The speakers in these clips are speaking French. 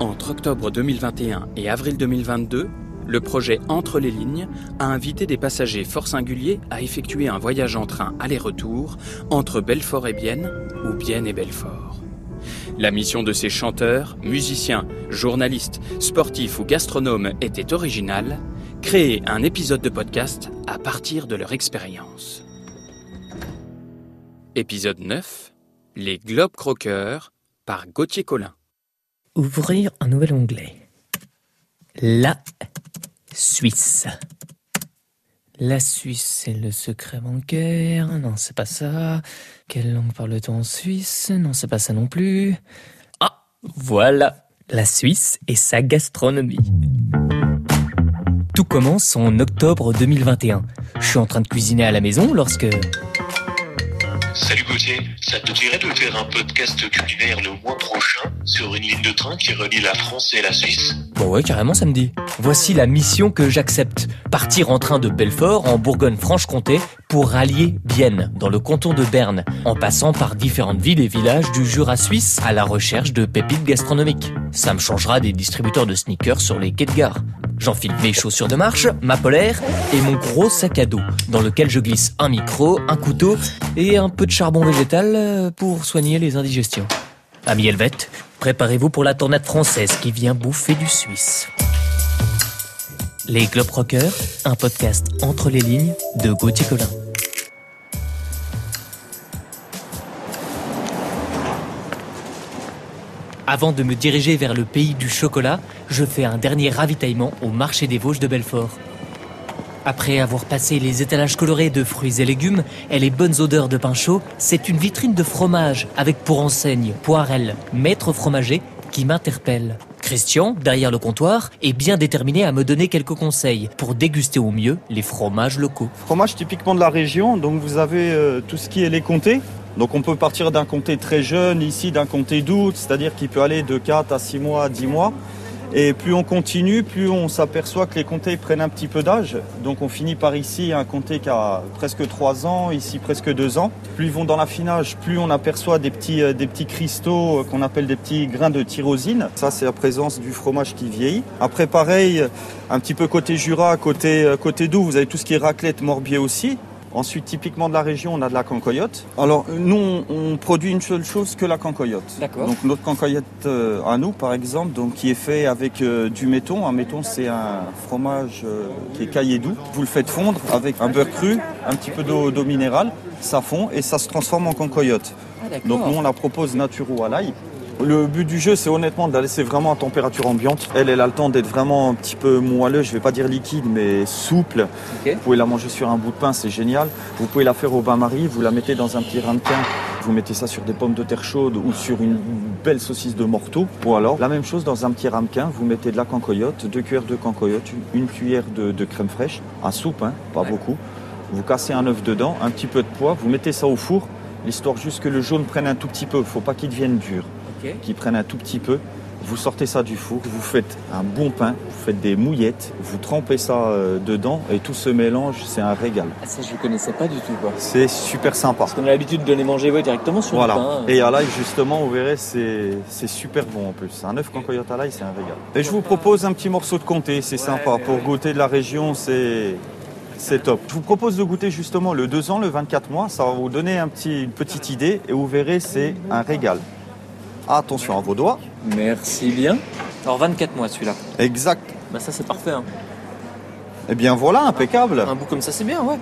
Entre octobre 2021 et avril 2022, le projet Entre les lignes a invité des passagers fort singuliers à effectuer un voyage en train aller-retour entre Belfort et Bienne ou Bienne et Belfort. La mission de ces chanteurs, musiciens, journalistes, sportifs ou gastronomes était originale, créer un épisode de podcast à partir de leur expérience. Épisode 9 Les Globes Croqueurs par Gauthier Collin. Ouvrir un nouvel onglet. La Suisse. La Suisse, c'est le secret bancaire. Non, c'est pas ça. Quelle langue parle-t-on en Suisse? Non, c'est pas ça non plus. Ah, voilà. La Suisse et sa gastronomie. Tout commence en octobre 2021. Je suis en train de cuisiner à la maison lorsque... Salut Gauthier, ça te dirait de faire un podcast culinaire le mois prochain sur une ligne de train qui relie la France et la Suisse? Bon ouais, carrément ça me dit. Voici la mission que j'accepte. Partir en train de Belfort, en Bourgogne-Franche-Comté, pour rallier Bienne, dans le canton de Berne, en passant par différentes villes et villages du Jura suisse à la recherche de pépites gastronomiques. Ça me changera des distributeurs de sneakers sur les quais de gare. J'enfile mes chaussures de marche, ma polaire et mon gros sac à dos, dans lequel je glisse un micro, un couteau et un de charbon végétal euh, pour soigner les indigestions. Amis helvètes, préparez-vous pour la tornade française qui vient bouffer du suisse. Les Globe Rockers, un podcast entre les lignes de Gauthier Collin. Avant de me diriger vers le pays du chocolat, je fais un dernier ravitaillement au marché des Vosges de Belfort. Après avoir passé les étalages colorés de fruits et légumes et les bonnes odeurs de pain chaud, c'est une vitrine de fromage avec pour enseigne Poirel, maître fromager, qui m'interpelle. Christian, derrière le comptoir, est bien déterminé à me donner quelques conseils pour déguster au mieux les fromages locaux. Fromage typiquement de la région, donc vous avez euh, tout ce qui est les comtés. Donc on peut partir d'un comté très jeune, ici d'un comté d'août, c'est-à-dire qu'il peut aller de 4 à 6 mois, 10 mois. Et plus on continue, plus on s'aperçoit que les comtés prennent un petit peu d'âge. Donc on finit par ici un comté qui a presque 3 ans, ici presque 2 ans. Plus ils vont dans l'affinage, plus on aperçoit des petits, euh, cristaux euh, qu'on appelle des petits grains de tyrosine. Ça c'est la présence du fromage qui vieillit. Après pareil, un petit peu côté Jura, côté, euh, côté vous avez tout ce qui est raclette, morbier aussi. Ensuite, typiquement de la région, on a de la cancoyote. Alors, nous, on, on produit une seule chose que la cancoyote. D'accord. Donc, notre cancoyote euh, à nous, par exemple, donc, qui est fait avec euh, du méton. Un méton, c'est un fromage euh, qui est caillé doux. Vous le faites fondre avec un beurre cru, un petit peu d'eau minérale. Ça fond et ça se transforme en cancoyote. Donc, nous, on la propose naturo à l'ail. Le but du jeu, c'est honnêtement de la laisser vraiment à température ambiante. Elle, elle a le temps d'être vraiment un petit peu moelleuse, je vais pas dire liquide, mais souple. Vous pouvez la manger sur un bout de pain, c'est génial. Vous pouvez la faire au bain-marie, vous la mettez dans un petit ramequin, vous mettez ça sur des pommes de terre chaudes ou sur une belle saucisse de morteau. Ou alors, la même chose dans un petit ramequin, vous mettez de la cancoyote, deux cuillères de cancoyote, une cuillère de, de crème fraîche, à soupe, hein, pas beaucoup. Vous cassez un œuf dedans, un petit peu de poids, vous mettez ça au four, l'histoire juste que le jaune prenne un tout petit peu, faut pas qu'il devienne dur qui prennent un tout petit peu. Vous sortez ça du four, vous faites un bon pain, vous faites des mouillettes, vous trempez ça euh, dedans et tout se mélange, c'est un régal. Ah, ça, je ne connaissais pas du tout. Quoi. C'est super sympa. Parce qu'on a l'habitude de les manger ouais, directement sur Voilà. le pain. Et à l'ail, justement, vous verrez, c'est c'est super bon en plus. Un œuf cancoyote à l'ail, c'est un régal. Et je vous propose un petit morceau de comté, c'est sympa. Pour goûter de la région, c'est c'est top. Je vous propose de goûter justement le 2 ans, le 24 mois. Ça va vous donner un petit, une petite idée et vous verrez, c'est un régal. Attention à vos doigts. Merci bien. Alors 24 mois celui-là. Exact. Bah ça c'est parfait. hein. Eh bien voilà, impeccable. Un bout comme ça c'est bien, ouais.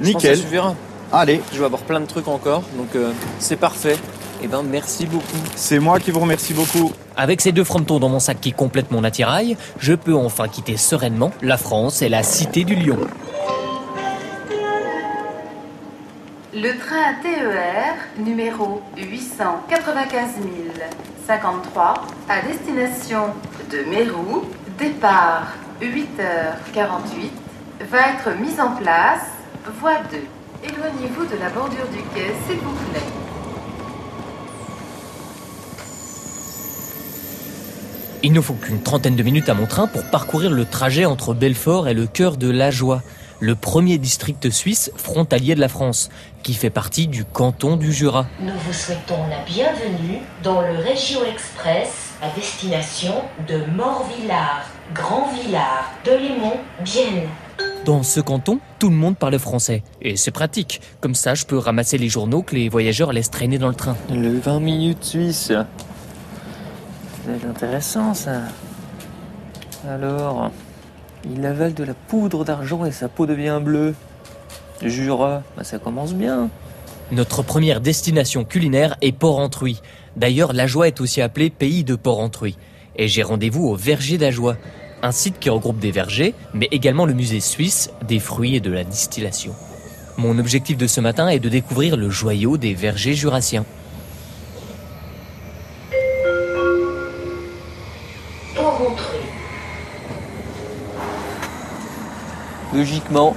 Je pense que Nickel. ça. Allez, Je vais avoir plein de trucs encore, donc euh, c'est parfait. Et ben merci beaucoup. c'est moi qui vous remercie beaucoup. Avec ces deux frontons dans mon sac qui complètent mon attirail, je peux enfin quitter sereinement la France et la cité du lion. Le train TER numéro 895 053 à destination de Mérou, départ 8h48, va être mis en place, voie 2. Éloignez-vous de la bordure du quai, s'il vous plaît. Il ne faut qu'une trentaine de minutes à mon train pour parcourir le trajet entre Belfort et le cœur de l'Ajoie. Le premier district suisse frontalier de la France, qui fait partie du canton du Jura. Nous vous souhaitons la bienvenue dans le Régio Express à destination de Morvillard, Grand-Villard, Delémont, Bienne. Dans ce canton, tout le monde parle français. Et c'est pratique. Comme ça, je peux ramasser les journaux que les voyageurs laissent traîner dans le train. Le 20 minutes suisse. C'est intéressant ça. Alors, il avale de la poudre d'argent et sa peau devient bleue. Jura, bah ça commence bien. Notre première destination culinaire est Port-Entruy. D'ailleurs, la Joie est aussi appelée pays de Port-Entruy. Et j'ai rendez-vous au verger d'Ajoie, un site qui regroupe des vergers, mais également le musée suisse des fruits et de la distillation. Mon objectif de ce matin est de découvrir le joyau des vergers jurassiens. Logiquement,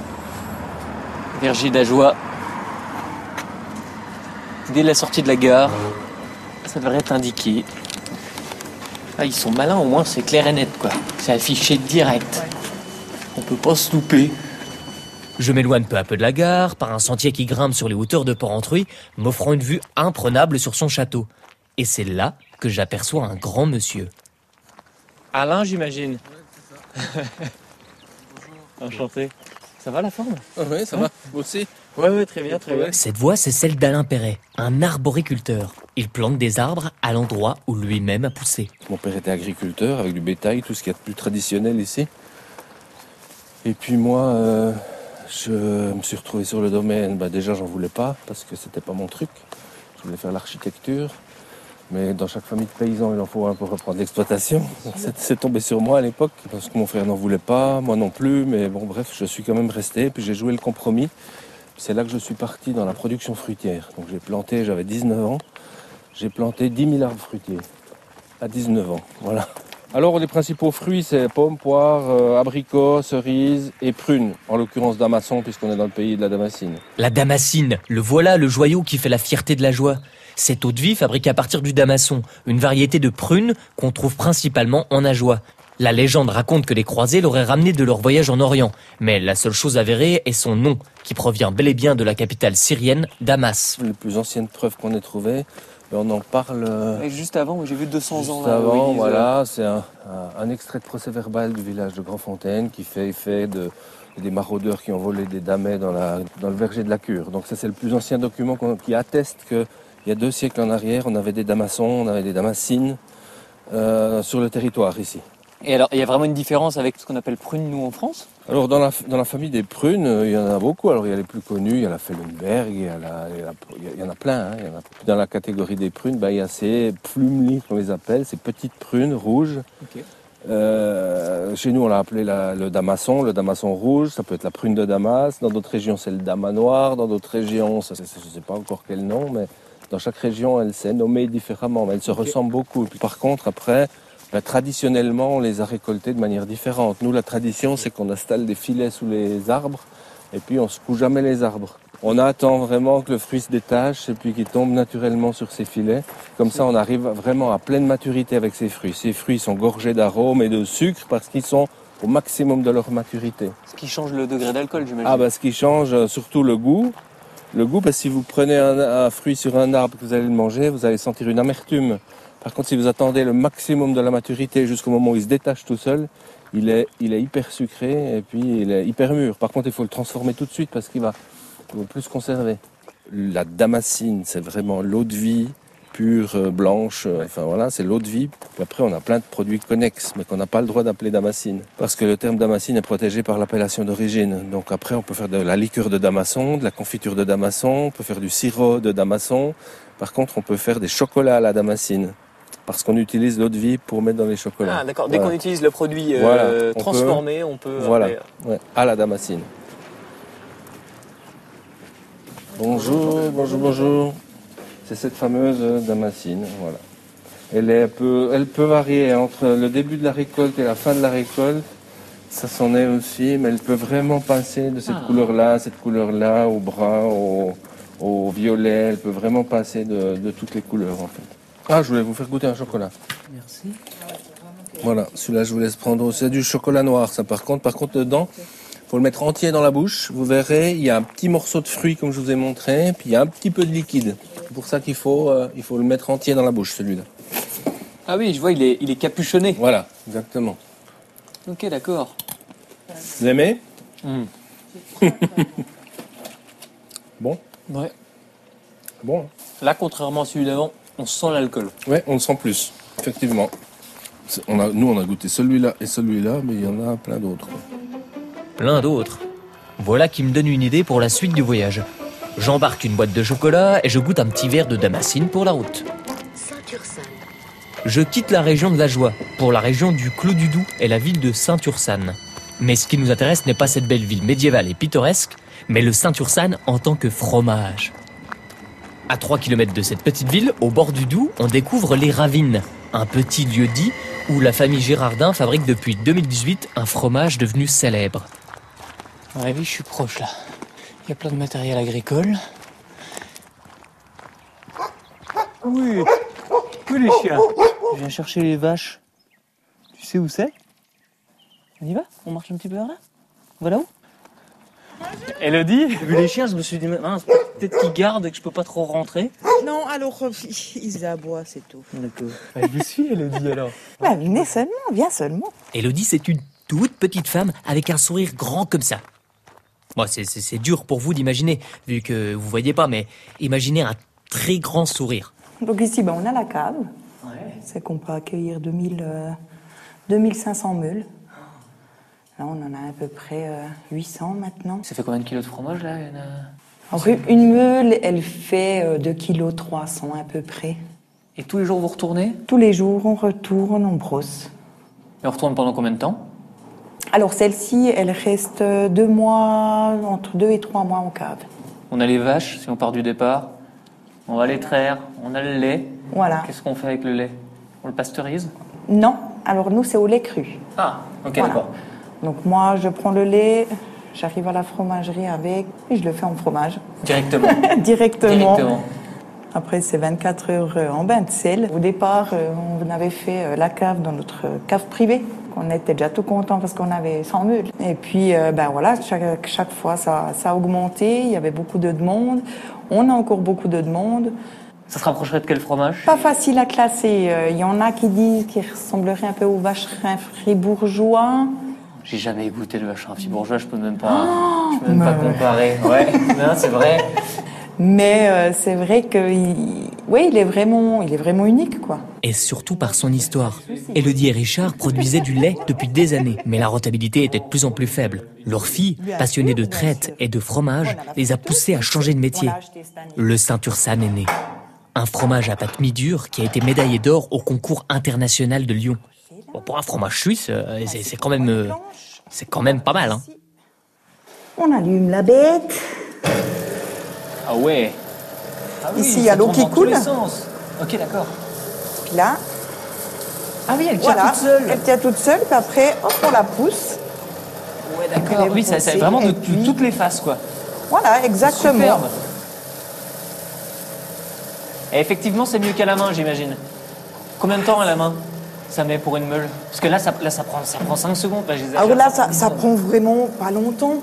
verger d'Ajoie, dès la sortie de la gare, ça devrait être indiqué. Ah, ils sont malins, au moins c'est clair et net, quoi. C'est affiché direct. On peut pas se louper. Je m'éloigne peu à peu de la gare, par un sentier qui grimpe sur les hauteurs de Port-Entruy, m'offrant une vue imprenable sur son château. Et c'est là que j'aperçois un grand monsieur. Alain, j'imagine. Enchanté. Ça va la forme? Oui, ça va. Vous aussi Ouais, ouais, très bien, très bien. Cette voix, c'est celle d'Alain Perret, un arboriculteur. Il plante des arbres à l'endroit où lui-même a poussé. Mon père était agriculteur avec du bétail, tout ce qui est plus traditionnel ici. Et puis moi, euh, je me suis retrouvé sur le domaine. Bah, déjà, j'en voulais pas parce que c'était pas mon truc. Je voulais faire l'architecture. Mais dans chaque famille de paysans, il en faut un pour reprendre l'exploitation. C'est tombé sur moi à l'époque parce que mon frère n'en voulait pas, moi non plus. Mais bon, bref, je suis quand même resté. Puis j'ai joué le compromis. C'est là que je suis parti dans la production fruitière. Donc j'ai planté, j'avais 19 ans. J'ai planté 10 000 arbres fruitiers à 19 ans. Voilà. Alors les principaux fruits, c'est pommes, poires, euh, abricots, cerises et prunes. En l'occurrence damasson, puisqu'on est dans le pays de la damascine. La damascine, le voilà le joyau qui fait la fierté de la joie. Cette eau de vie fabriquée à partir du damasson, une variété de prunes qu'on trouve principalement en Ajoie. La légende raconte que les croisés l'auraient ramené de leur voyage en Orient, mais la seule chose avérée est son nom, qui provient bel et bien de la capitale syrienne, Damas. Les plus anciennes preuves qu'on ait trouvées, on en parle euh, Et juste avant, j'ai vu 200 juste ans là. avant. oui, voilà, c'est un, extrait de procès verbal du village de Grandfontaine qui fait effet de des maraudeurs qui ont volé des damets dans, la, dans le verger de la cure. Donc ça c'est le plus ancien document qui atteste que il y a deux siècles en arrière, on avait des damassons, on avait des damassines euh, sur le territoire ici. Et alors, il y a vraiment une différence avec ce qu'on appelle prune, nous, en France Alors dans la, dans la famille des prunes, euh, il y en a beaucoup. Alors il y a les plus connus, il y a la Fellenberg, il y, a la- il y a la- il y a- il y en a plein. hein. Il y en a- Dans la catégorie des prunes, bah, il y a ces plumeli, qu'on les appelle, ces petites prunes rouges. Euh, chez nous, on l'a appelé la- le damasson, le damasson rouge. Ça peut être la prune de Damas. Dans d'autres régions, c'est le damas noir. Dans d'autres régions, ça, je ne sais pas encore quel nom, mais dans chaque région, elle s'est nommée différemment. Mais elles se ressemblent beaucoup. Puis, par contre, après, bah, traditionnellement, on les a récoltés de manière différente. Nous, la tradition, c'est qu'on installe des filets sous les arbres et puis on secoue jamais les arbres. On attend vraiment que le fruit se détache et puis qu'il tombe naturellement sur ces filets. Comme ça, on arrive vraiment à pleine maturité avec ces fruits. Ces fruits sont gorgés d'arômes et de sucre parce qu'ils sont au maximum de leur maturité. Ce qui change le degré d'alcool, j'imagine. Ah bah ce qui change euh, surtout le goût. Le goût, que si vous prenez un, un fruit sur un arbre que vous allez le manger, vous allez sentir une amertume. Par contre, si vous attendez le maximum de la maturité jusqu'au moment où il se détache tout seul, il est, il est hyper sucré et puis il est hyper mûr. Par contre, il faut le transformer tout de suite parce qu'il va, il va plus se conserver. La damascine, c'est vraiment l'eau de vie pure, euh, blanche, euh, enfin voilà, c'est l'eau de vie. Puis après, on a plein de produits connexes, mais qu'on n'a pas le droit d'appeler damascine. Parce que le terme damascine est protégé par l'appellation d'origine. Donc après, on peut faire de la liqueur de damasson, de la confiture de damasson, on peut faire du sirop de damasson. Par contre, on peut faire des chocolats à la damascine. Parce qu'on utilise l'eau de vie pour mettre dans les chocolats. Ah, d'accord. Dès Voilà. qu'on utilise le produit euh, Voilà. On peut- transformé, on peut. Voilà, ouais, à la damascine. Bonjour, bonjour, bonjour. C'est cette fameuse damascine, voilà. Elle, est, peut, elle peut varier entre le début de la récolte et la fin de la récolte. Ça s'en est aussi, mais elle peut vraiment passer de cette couleur-là à cette couleur-là, au brun, au, au violet. Elle peut vraiment passer de, de toutes les couleurs, en fait. Ah, je voulais vous faire goûter un chocolat. Merci. Voilà, celui-là je vous laisse prendre. C'est du chocolat noir, ça par contre. Par contre, dedans, faut le mettre entier dans la bouche. Vous verrez, il y a un petit morceau de fruit comme je vous ai montré, puis il y a un petit peu de liquide. C'est pour ça qu'il faut, euh, il faut le mettre entier dans la bouche, celui-là. Ah oui, je vois, il est, il est capuchonné. Voilà, exactement. Ok, d'accord. Vous aimez Hmm. Bon, Ouais. bon. Là, contrairement à celui d'avant, on sent l'alcool. Ouais, on le sent plus, effectivement. C'est- On a, nous, on a goûté celui-là et celui-là, mais il y en a plein d'autres. Plein d'autres. Voilà qui me donne une idée pour la suite du voyage. J'embarque une boîte de chocolat et je goûte un petit verre de damascine pour la route. Je quitte la région de la joie pour la région du Clos du Doubs et la ville de Saint-Ursane. Mais ce qui nous intéresse n'est pas cette belle ville médiévale et pittoresque, mais le Saint-Ursane en tant que fromage. À 3 km de cette petite ville, au bord du Doubs, on découvre les Ravines, un petit lieu dit où la famille Girardin fabrique depuis 2018 un fromage devenu célèbre. Ouais, oui, je suis proche là. Il y a plein de matériel agricole. Oui, oui les chiens. Je viens chercher les vaches. Tu sais où c'est? On y va? On marche un petit peu vers là? Voilà où? Elodie, j'ai vu les chiens, je me suis dit, mince, peut-être qu'ils gardent et que je peux pas trop rentrer. Non, alors euh, ils aboient, c'est tout. D'accord. je vous suis, Elodie, alors. Bah, venez seulement, viens seulement. Elodie, c'est une toute petite femme avec un sourire grand comme ça. Bon, c'est- dur pour vous d'imaginer, vu que vous voyez pas, mais imaginez un très grand sourire. Donc ici, bah, on a la cave. C'est qu'on peut accueillir 2000, euh, 2500 meules. Là, on en a à peu près euh, 800 maintenant. Ça fait combien de kilos de fromage là a Alors, une meule, elle fait euh, 2 kg 300 à peu près. Et tous les jours vous retournez? Tous les jours, on retourne, on brosse. Et on retourne pendant combien de temps? Alors celle-ci, elle reste deux mois, entre deux et trois mois en cave. On a les vaches, si on part du départ. On va les traire, on a le lait. Voilà. Qu'est-ce qu'on fait avec le lait? On le pasteurise? Non, alors nous, c'est au lait cru. Ah, ok, Voilà. d'accord. Donc moi, je prends le lait, j'arrive à la fromagerie avec, et je le fais en fromage. Directement. Directement. Directement. Après, c'est 24 heures euh, en bain de sel. Au départ, euh, on avait fait euh, la cave dans notre cave privée. On était déjà tout content parce qu'on avait 100 meules. Et puis, euh, ben voilà, chaque, chaque fois, ça, ça a augmenté. Il y avait beaucoup de demandes. On a encore beaucoup de demandes. Ça se rapprocherait de quel fromage Pas facile à classer. Euh, Il y en a qui disent qu'il ressemblerait un peu au vacherin fribourgeois. J'ai jamais goûté le vacherin fribourgeois, je peux même pas, je peux même pas comparer. Ouais, non, c'est vrai. Mais euh, c'est vrai que, il- oui, il est vraiment, il est vraiment unique, quoi. Et surtout par son histoire. Elodie et Richard produisaient du lait depuis des années, mais la rentabilité était de plus en plus faible. Leur fille, passionnée de traite et de fromage, les a poussés à changer de métier. Le Saint-Ursane est né. Un fromage à pâte mi-dure qui a été médaillé d'or au concours international de Lyon. Bon, pour un fromage suisse, euh, c'est quand même, euh, c'est quand même pas mal. Hein. On allume la bête. Ah ouais. Ah oui, Ici, il y a l'eau qui coule. Ok, d'accord. Puis là, Ah oui, elle tient voilà, toute seule. elle tient toute seule. Puis après, hop, on la pousse. Ouais, d'accord. Oui, ça, c'est vraiment de, puis- toutes les faces, quoi. Voilà, exactement. Superbe. Et effectivement, c'est mieux qu'à la main, j'imagine. Combien de temps à la main ça met pour une meule? Parce que là, ça, là, ça prend, ça prend 5 secondes. Là, Alors là, ça, prend ça prend vraiment pas longtemps.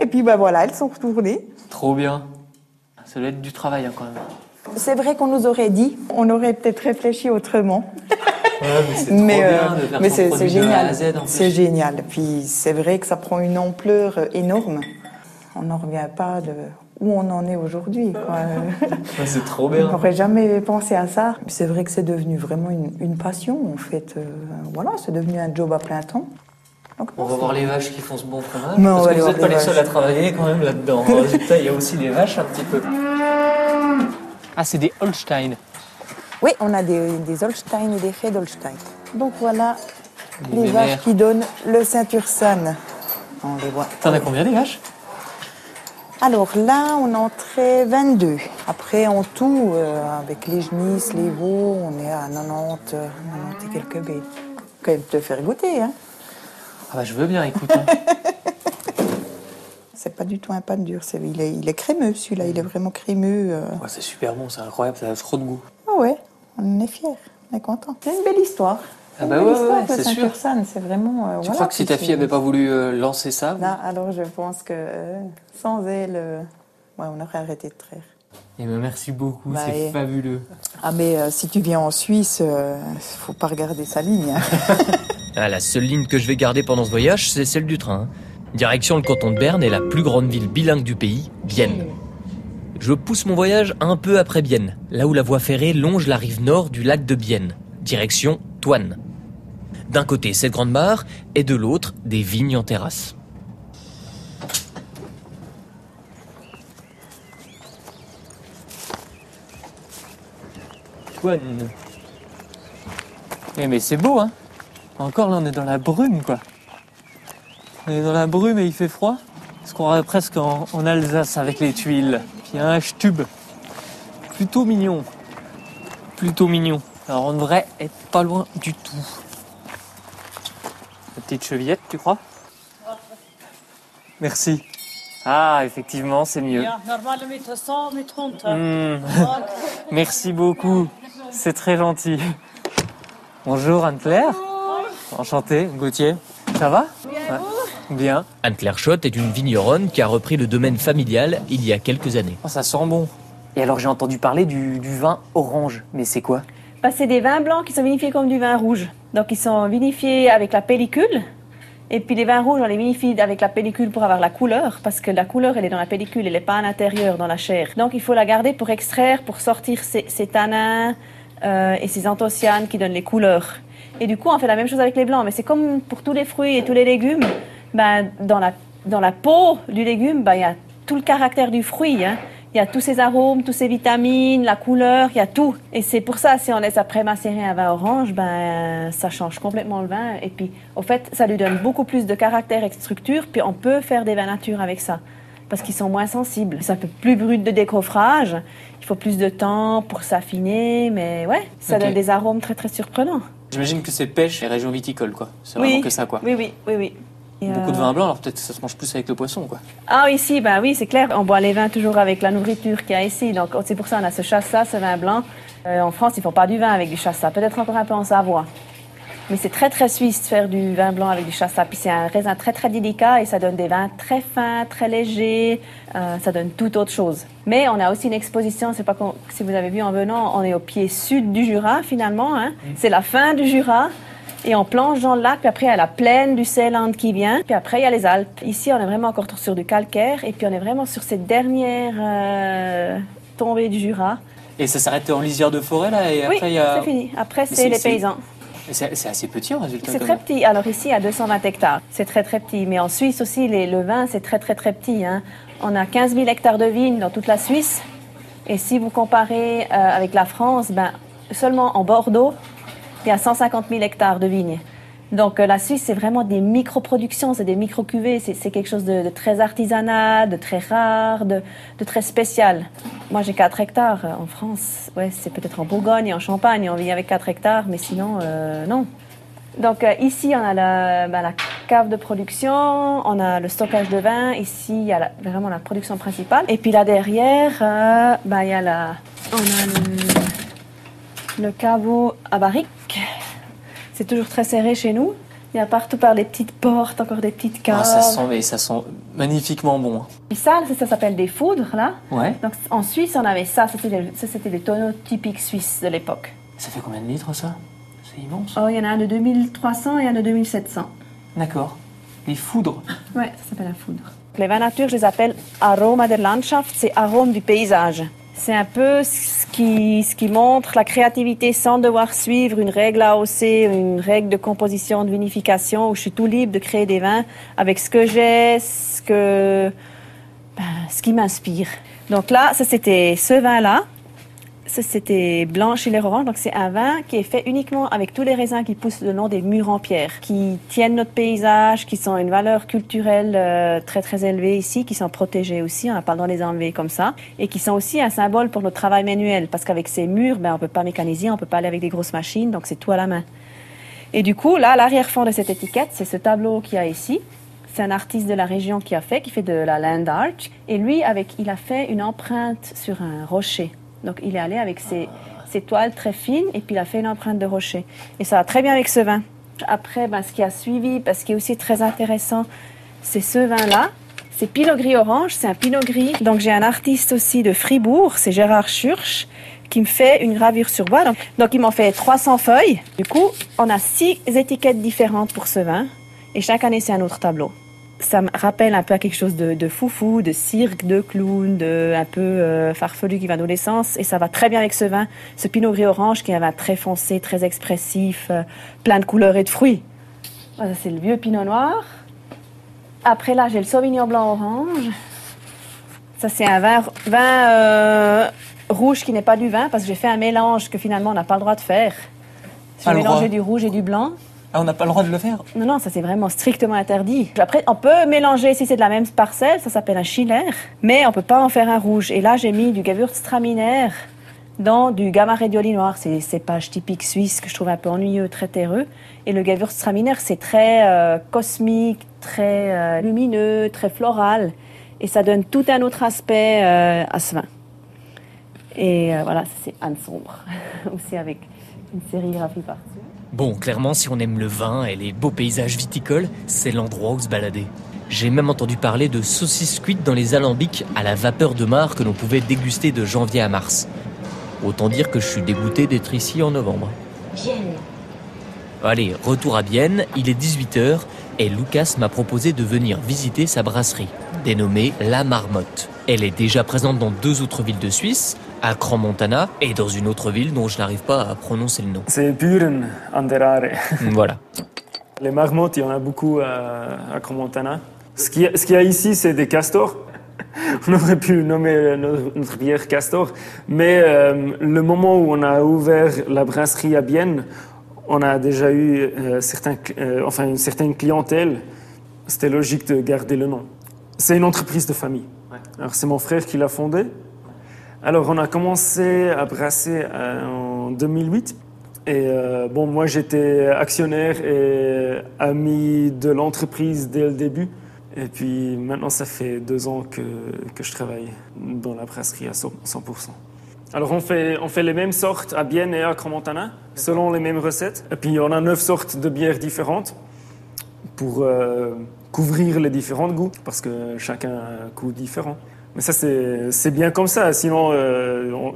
Et puis, ben voilà, elles sont retournées. Trop bien. Ça doit être du travail, hein, quand même. C'est vrai qu'on nous aurait dit, on aurait peut-être réfléchi autrement. mais c'est euh, génial. C'est génial. Puis c'est vrai que ça prend une ampleur énorme. On n'en revient pas de où on en est aujourd'hui. Ouais, c'est trop On bien. n'aurait jamais pensé à ça. C'est vrai que c'est devenu vraiment une, une passion. En fait, euh, voilà, c'est devenu un job à plein temps. Donc, On non, va voir les vaches qui font ce bon fromage. Mais on parce que vous n'êtes pas les les seuls à travailler quand même là-dedans. En résultat, il y a aussi les vaches un petit peu. Ah, c'est des Holstein. Oui, on a des, des Holstein et des Red Holstein. Donc voilà Des les vaches qui donnent le Saint-Ursane. On les voit. T'en as combien des vaches? Alors là, on entrait 22. Après, en tout, euh, avec les genisses, les veaux, on est à 90, euh, 90 et quelques baies. Quand même te faire goûter, hein. Ah bah je veux bien, écoute. hein. C'est pas du tout un pain dur. c'est- Il est, il est crémeux, celui-là. Il est vraiment crémeux. euh. Ouais, c'est super bon, c'est incroyable, ça a trop de goût. Ah ouais, on est fiers, on est content. C'est une belle histoire. Ah bah ouais, ouais, de c'est sûr. Saint-Ursanne, c'est vraiment. euh, Tu voilà, crois que si ta puis fille c'est- avait pas voulu euh, lancer ça Là, alors je pense que euh, sans elle, euh, ouais, on aurait arrêté de traire. Eh ben, merci beaucoup, Bah, c'est et- fabuleux. Ah mais euh, si tu viens en Suisse, euh, faut pas regarder sa ligne. hein. Ah, la seule ligne que je vais garder pendant ce voyage, c'est celle du train. Direction le canton de Berne et la plus grande ville bilingue du pays, Bienne. Je pousse mon voyage un peu après Bienne, là où la voie ferrée longe la rive nord du lac de Bienne, direction Toine. D'un côté, cette grande mare, et de l'autre, des vignes en terrasse. Toine. Eh mais c'est beau, hein Encore là, on est dans la brume, quoi. On est dans la brume et il fait froid. On se croirait presque en, en Alsace avec les tuiles. Puis il y a un H-tube. Plutôt mignon. Plutôt mignon. Alors on devrait être pas loin du tout. La petite chevillette, tu crois? Merci. Ah, effectivement, c'est mieux. Ja, normale meter 100, met 100. Hmm. Merci beaucoup. C'est très gentil. Bonjour Anne-Claire. Enchanté, Gauthier. Ça va? Ouais. Bien. Anne-Claire Schott est une vigneronne qui a repris le domaine familial il y a quelques années. Oh, ça sent bon. Et alors j'ai entendu parler du, du vin orange. Mais c'est quoi? Bah, c'est des vins blancs qui sont vinifiés comme du vin rouge. Donc ils sont vinifiés avec la pellicule. Et puis les vins rouges, on les vinifie avec la pellicule pour avoir la couleur, parce que la couleur, elle est dans la pellicule, elle n'est pas à l'intérieur, dans la chair. Donc il faut la garder pour extraire, pour sortir ces, ces tanins euh, et ces anthocyanes qui donnent les couleurs. Et du coup, on fait la même chose avec les blancs, mais c'est comme pour tous les fruits et tous les légumes. Ben, dans, la, dans la peau du légume, ben, il y a tout le caractère du fruit. hein. Il y a tous ces arômes, toutes ces vitamines, la couleur, il y a tout. Et c'est pour ça, si on laisse après macérer un vin orange, ben, ça change complètement le vin. Et puis, au fait, ça lui donne beaucoup plus de caractère et de structure. Puis, on peut faire des vins nature avec ça. Parce qu'ils sont moins sensibles. C'est un peu plus brut de décoffrage. Il faut plus de temps pour s'affiner. Mais ouais, ça donne des arômes très, très surprenants. J'imagine que c'est pêche et région viticole, quoi. C'est Oui. vraiment que ça, quoi. Oui, oui, oui, oui. Et, Beaucoup de euh, vin blanc, alors peut-être que ça se mange plus avec le poisson, quoi. Ah oui, si, ben oui, c'est clair. On boit les vins toujours avec la nourriture qu'il y a ici. Donc c'est pour ça qu'on a ce chassa, ce vin blanc. Euh, en France, ils font pas du vin avec du chassa. Peut-être encore un peu en Savoie. Mais c'est très très suisse de faire du vin blanc avec du chassa. Puis c'est un raisin très très délicat et ça donne des vins très fins, très légers. Euh, ça donne tout autre chose. Mais on a aussi une exposition. C'est pas si vous avez vu en venant, on est au pied sud du Jura finalement. hein. C'est la fin du Jura. Et on plonge dans le lac, puis après il y a la plaine du Seeland qui vient, puis après il y a les Alpes. Ici on est vraiment encore sur du calcaire, et puis on est vraiment sur cette dernière euh, tombée du Jura. Et ça s'arrête en lisière de forêt, là, et oui, après, il y a... c'est fini. Après c'est- les paysans. C'est assez petit en résultat. C'est très petit. Alors ici, à 220 hectares, c'est très très petit. Mais en Suisse aussi, les- le vin, c'est très très très petit. hein. On a 15 000 hectares de vignes dans toute la Suisse. Et si vous comparez euh, avec la France, ben, seulement en Bordeaux, il y a 150 000 hectares de vignes. Donc euh, la Suisse, c'est vraiment des micro-productions, c'est des micro-cuvées, c'est quelque chose de, très artisanal, de très rare, de, très spécial. Moi, j'ai 4 hectares euh, en France. Ouais, c'est peut-être en Bourgogne et en Champagne, on vit avec 4 hectares, mais sinon, euh, non. Donc ici, on a la, ben, la cave de production, on a le stockage de vin. Ici, il y a vraiment la production principale. Et puis là derrière, ben, il y a la, on a le, le caveau à barrique. C'est toujours très serré chez nous. Il y a partout par les petites portes, encore des petites caves. Ah, ça sent, mais ça sent magnifiquement bon. hein. Et ça, ça, ça s'appelle des foudres, là. Ouais. Donc en Suisse, on avait ça. Ça, c'était les tonneaux typiques suisses de l'époque. Ça fait combien de litres, ça? C'est immense. Oh, il y en a un de 2300 et un de 2700. D'accord. Les foudres. Ouais, ça s'appelle la foudre. Les vins nature, je les appelle Aroma der Landschaft, c'est arôme du paysage. C'est un peu ce qui, ce qui montre la créativité sans devoir suivre une règle AOC, une règle de composition, de vinification, où je suis tout libre de créer des vins avec ce que j'ai, ce, que, ben, ce qui m'inspire. Donc là, ça c'était ce vin-là. C'était blanche et l'air orange. Donc, c'est un vin qui est fait uniquement avec tous les raisins qui poussent le long des murs en pierre, qui tiennent notre paysage, qui sont une valeur culturelle euh, très, très élevée ici, qui sont protégés aussi. On n'a pas le droit de les enlever comme ça. Et qui sont aussi un symbole pour notre travail manuel. Parce qu'avec ces murs, ben, on peut pas mécaniser, on peut pas aller avec des grosses machines. Donc, c'est tout à la main. Et du coup, là, l'arrière-fond de cette étiquette, c'est ce tableau qu'il y a ici. C'est un artiste de la région qui a fait, qui fait de la land art. Et lui, avec, il a fait une empreinte sur un rocher. Donc, il est allé avec ses, ces toiles très fines et puis il a fait une empreinte de rocher. Et ça va très bien avec ce vin. Après, ben, ce qui a suivi, parce ce qui est aussi très intéressant, c'est ce vin-là. C'est Pinot Gris Orange, c'est un Pinot Gris. Donc j'ai un artiste aussi de Fribourg, c'est Gérard Schurch, qui me fait une gravure sur bois. Donc, donc il m'en fait 300 feuilles. Du coup, on a six étiquettes différentes pour ce vin. Et chaque année, c'est un autre tableau. Ça me rappelle un peu à quelque chose de, de foufou, de cirque, de clown, de un peu euh, farfelu qui va dans les sens. Et ça va très bien avec ce vin, ce Pinot Gris Orange qui est un vin très foncé, très expressif, euh, plein de couleurs et de fruits. Voilà, c'est le vieux Pinot Noir. Après là, j'ai le Sauvignon Blanc Orange. Ça, c'est un vin, vin euh, rouge qui n'est pas du vin parce que j'ai fait un mélange que finalement on n'a pas le droit de faire. J'ai mélangé du rouge et du blanc. Ah, on n'a pas le droit de le faire Non, non, ça c'est vraiment strictement interdit. Après, on peut mélanger si c'est de la même parcelle, ça s'appelle un Schiller, mais on peut pas en faire un rouge. Et là, j'ai mis du Gewürztraminer dans du Gamma Redioli noir. C'est des cépages typiques suisses que je trouve un peu ennuyeux, très terreux. Et le Gewürztraminer, c'est très euh, cosmique, très euh, lumineux, très floral. Et ça donne tout un autre aspect euh, à ce vin. Et voilà, c'est Anne Sombre, aussi avec une sérigraphie par-dessus. Bon, clairement, si on aime le vin et les beaux paysages viticoles, c'est l'endroit où se balader. J'ai même entendu parler de saucisses cuites dans les alambics à la vapeur de marc que l'on pouvait déguster de janvier à mars. Autant dire que je suis dégoûté d'être ici en novembre. Vienne. Allez, retour à Bienne, il est 18h et Lucas m'a proposé de venir visiter sa brasserie, dénommée La Marmotte. Elle est déjà présente dans deux autres villes de Suisse, à Crans-Montana et dans une autre ville dont je n'arrive pas à prononcer le nom. C'est Buren, Anderare. Voilà. Les marmottes, il y en a beaucoup à, à Cromontana. Ce qu'il y, a- ce qu'il y a ici, c'est des castors. On aurait pu nommer notre, notre bière castor. Mais euh, le moment où on a ouvert la brasserie à Bienne, on a déjà eu euh, certains, euh, enfin, une certaine clientèle. C'était logique de garder le nom. C'est une entreprise de famille. Alors c'est mon frère qui l'a fondée. Alors on a commencé à brasser euh, en 2008. Et euh, bon, moi j'étais actionnaire et ami de l'entreprise dès le début. Et puis maintenant ça fait deux ans que, que je travaille dans la brasserie à 100%. Alors on fait, on fait les mêmes sortes à Bienne et à Cromontana, selon les mêmes recettes. Et puis on a neuf sortes de bières différentes pour euh, couvrir les différents goûts, parce que chacun a un goût différent. Mais ça c'est bien comme ça, sinon euh, on,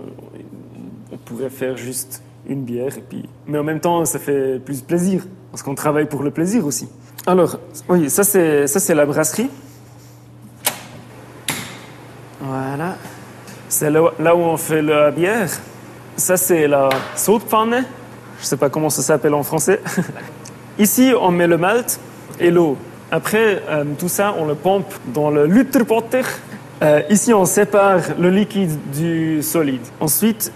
pourrait faire juste une bière. Et puis... Mais en même temps, ça fait plus plaisir, parce qu'on travaille pour le plaisir aussi. Alors, oui, ça c'est, la brasserie. Voilà. C'est là, où on fait la bière. Ça c'est la sautpfanne. Je sais pas comment ça s'appelle en français. Ici, on met le malt et l'eau. Après, euh, tout ça, on le pompe dans le lutterpotter. Euh, ici, on sépare le liquide du solide. Ensuite,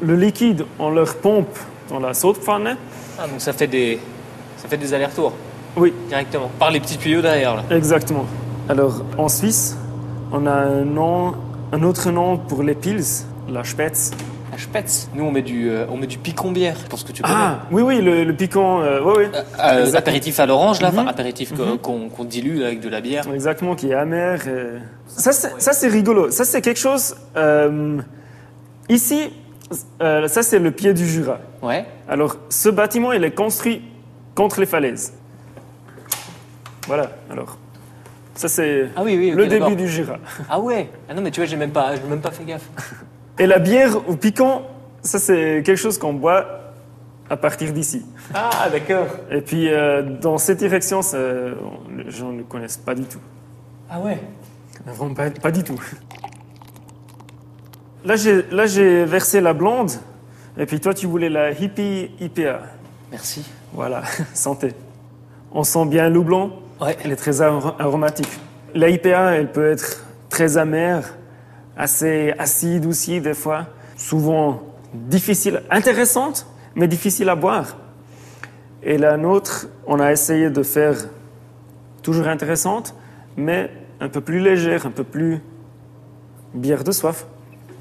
le liquide, on le pompe dans la sautpfanne. Ah, donc ça fait des, ça fait des allers-retours Oui, directement. Par les petits tuyaux derrière, là. exactement. Alors, en Suisse, on a un, nom, un autre nom pour les pils, la Spätz. La Spätz. Nous, on met du, euh, on met du picon bière. Je pense que tu connais. Ah, oui, oui, le, le piquant, euh, oui, oui. Euh, Exactement. apéritif à l'orange, là. Enfin, Mhm. apéritif Mhm. qu'on dilue avec de la bière. Exactement, qui est amer. et- Ça, c'est, ça, c'est rigolo. Ça, c'est quelque chose. euh, ici, euh, ça, c'est le pied du Jura. Ouais. Alors, ce bâtiment, il est construit contre les falaises. Voilà, alors. Ça, c'est Ah oui, oui, le début du Jura. Ah ouais. Ah non, mais tu vois, j'ai même pas, même pas fait gaffe. Et la bière au piquant, ça, c'est quelque chose qu'on boit à partir d'ici. Ah, d'accord. Et puis, euh, dans cette direction, ça, on- les gens ne connaissent pas du tout. Ah ouais. Vraiment pas, pas du tout. Là, j'ai, versé la blonde, et puis toi, tu voulais la hippie IPA. Merci. Voilà, santé. On sent bien le houblon. Ouais. Elle est très ar- aromatique. La IPA, elle peut être très amère, assez acide aussi des fois, souvent difficile, intéressante, mais difficile à boire. Et la nôtre, on a essayé de faire toujours intéressante, mais un peu plus légère, un peu plus bière de soif.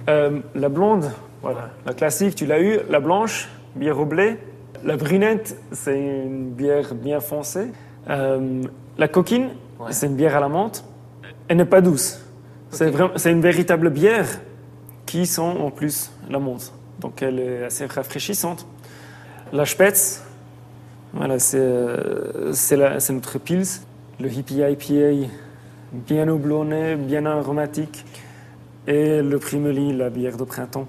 Euh, la blonde, voilà, la classique, tu l'as eu. La blanche, bière au blé. La brunette, c'est une bière bien foncée. Euh, la coquine, Ouais. c'est une bière à la menthe. Elle n'est pas douce. C'est une véritable bière qui sent en plus la menthe. donc elle est assez rafraîchissante. La Spetz, voilà, c'est euh, notre pils, le hippie IPA, bien houblonné, bien aromatique, et le Primeli, la bière de printemps.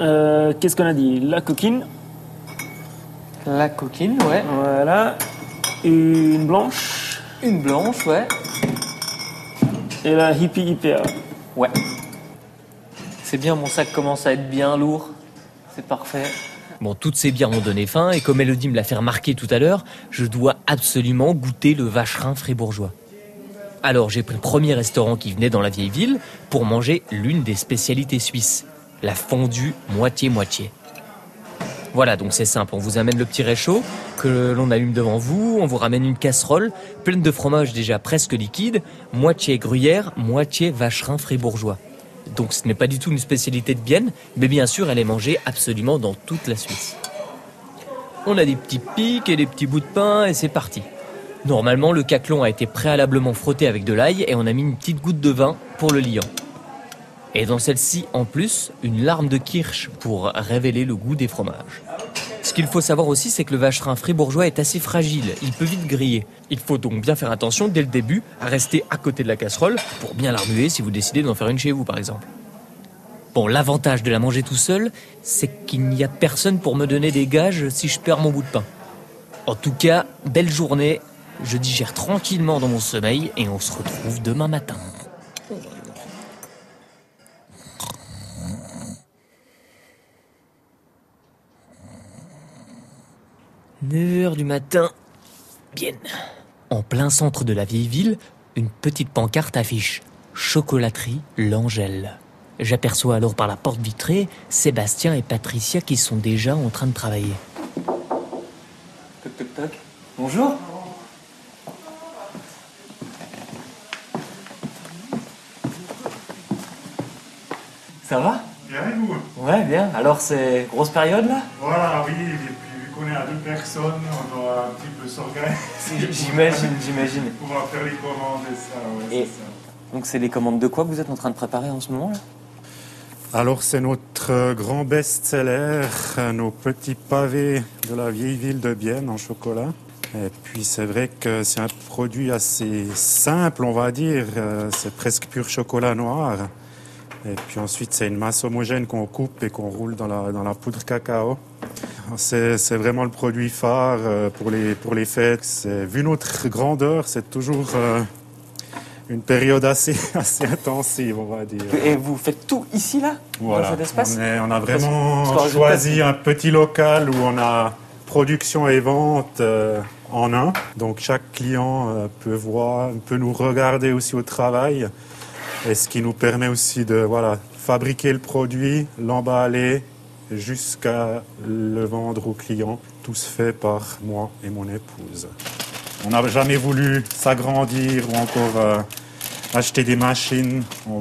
Euh, Qu'est-ce qu'on a dit? La coquine, La coquine, ouais. voilà, une blanche Une blanche, ouais. Et la hippie IPA. Ouais. C'est bien, mon sac commence à être bien lourd. C'est parfait. Bon, toutes ces bières m'ont donné faim et comme Elodie me l'a fait remarquer tout à l'heure, je dois absolument goûter le vacherin fribourgeois. Alors j'ai pris le premier restaurant qui venait dans la vieille ville pour manger l'une des spécialités suisses, la fondue moitié-moitié. Voilà, donc c'est simple, on vous amène le petit réchaud que l'on allume devant vous, on vous ramène une casserole pleine de fromage déjà presque liquide, moitié gruyère, moitié vacherin fribourgeois. Donc ce n'est pas du tout une spécialité de Bienne, mais bien sûr elle est mangée absolument dans toute la Suisse. On a des petits pics et des petits bouts de pain et c'est parti. Normalement le caclon a été préalablement frotté avec de l'ail et on a mis une petite goutte de vin pour le liant. Et dans celle-ci, en plus, une larme de kirsch pour révéler le goût des fromages. Ce qu'il faut savoir aussi, c'est que le vacherin fribourgeois est assez fragile, il peut vite griller. Il faut donc bien faire attention dès le début à rester à côté de la casserole pour bien la remuer si vous décidez d'en faire une chez vous par exemple. Bon, l'avantage de la manger tout seul, c'est qu'il n'y a personne pour me donner des gages si je perds mon bout de pain. En tout cas, belle journée, je digère tranquillement dans mon sommeil et on se retrouve demain matin. 9h du matin. Bien. En plein centre de la vieille ville, une petite pancarte affiche Chocolaterie L'Angèle. J'aperçois alors par la porte vitrée Sébastien et Patricia qui sont déjà en train de travailler. Toc toc toc. Bonjour. Ça va? Bien et vous? Ouais, bien. Alors c'est grosse période là? Voilà, oui, qu'on est à deux personnes, on doit un petit peu s'organiser. J'imagine, j'imagine. Pour pouvoir faire les commandes et ça, ouais, Et ça. donc c'est les commandes de quoi que vous êtes en train de préparer en ce moment là? Alors c'est notre grand best-seller, nos petits pavés de la vieille ville de Bienne en chocolat. Et puis c'est vrai que c'est un produit assez simple, on va dire. Euh, C'est presque pur chocolat noir. Et puis ensuite c'est une masse homogène qu'on coupe et qu'on roule dans la, dans la poudre cacao. C'est vraiment le produit phare euh, pour les, pour les fêtes. Vu notre grandeur, c'est toujours euh, une période assez, assez intensive, on va dire. Et vous faites tout ici là? Dans cet espace? On, est- on a vraiment choisi un petit local où on a production et vente euh, en un. Donc chaque client euh, peut voir, peut nous regarder aussi au travail, et ce qui nous permet aussi de voilà fabriquer le produit, l'emballer jusqu'à le vendre au client. Tout se fait par moi et mon épouse. On n'a jamais voulu s'agrandir ou encore euh, acheter des machines. On,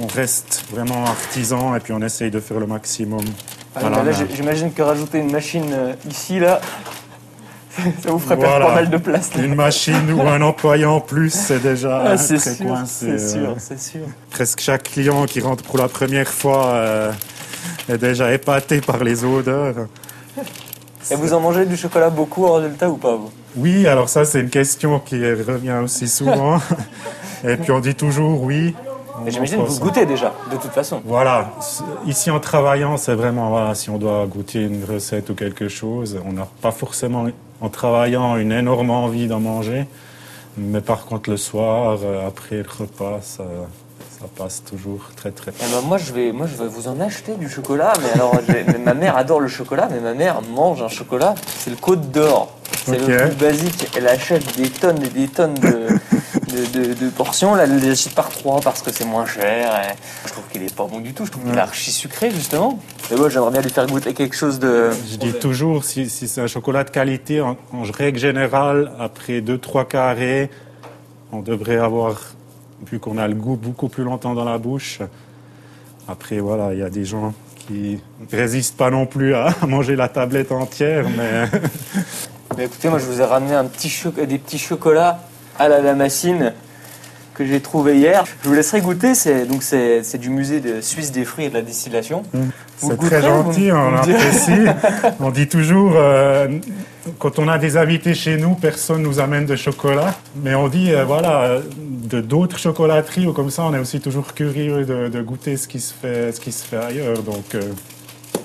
on reste vraiment artisan et puis on essaye de faire le maximum. Ah, là, J'imagine que rajouter une machine euh, ici là, ça vous ferait perdre pas mal de place. là. Une machine ou un employé en plus, c'est déjà Ah, c'est très sûr, coincé, c'est euh. sûr, c'est sûr. Presque chaque client qui rentre pour la première fois euh, est déjà épaté par les odeurs. Et vous en mangez du chocolat beaucoup en résultat ou pas vous? Oui, alors ça c'est une question qui revient aussi souvent. et puis on dit toujours oui. Et J'imagine que vous goûtez déjà, de toute façon. Voilà, ici en travaillant, c'est vraiment, voilà, si on doit goûter une recette ou quelque chose, on n'a pas forcément, en travaillant, une énorme envie d'en manger. Mais par contre, le soir, euh, après le repas, ça, ça passe toujours très très bien. Eh ben, moi, je vais, moi, je vais vous en acheter du chocolat. Mais alors, mais ma mère adore le chocolat, mais ma mère mange un chocolat. C'est le Côte d'Or. C'est le plus basique. Elle achète des tonnes et des tonnes de, de, de- de portions. Là, elle les achète par trois parce que c'est moins cher. Et je trouve qu'il est pas bon du tout. Je trouve qu'il est archi sucré, justement. Et moi, j'aimerais bien lui faire goûter quelque chose de. Je dis toujours, si, si c'est un chocolat de qualité, en, en règle générale, après 2-3 carrés, on devrait avoir, vu qu'on a le goût beaucoup plus longtemps dans la bouche. Après, voilà, il y a des gens qui résistent pas non plus à manger la tablette entière, mais Mais écoutez, moi, je vous ai ramené un petit des petits chocolats à la damascine. Que j'ai trouvé hier. Je vous laisserai goûter. C'est donc c'est c'est du musée de Suisse des fruits et de la distillation. Vous C'est très gentil, on vous me direz apprécie. on dit toujours, euh, quand on a des invités chez nous, personne nous amène de chocolat. Mais on dit, euh, voilà, de d'autres chocolateries ou comme ça, on est aussi toujours curieux de, de goûter ce qui se fait, ce qui se fait ailleurs. Donc, euh,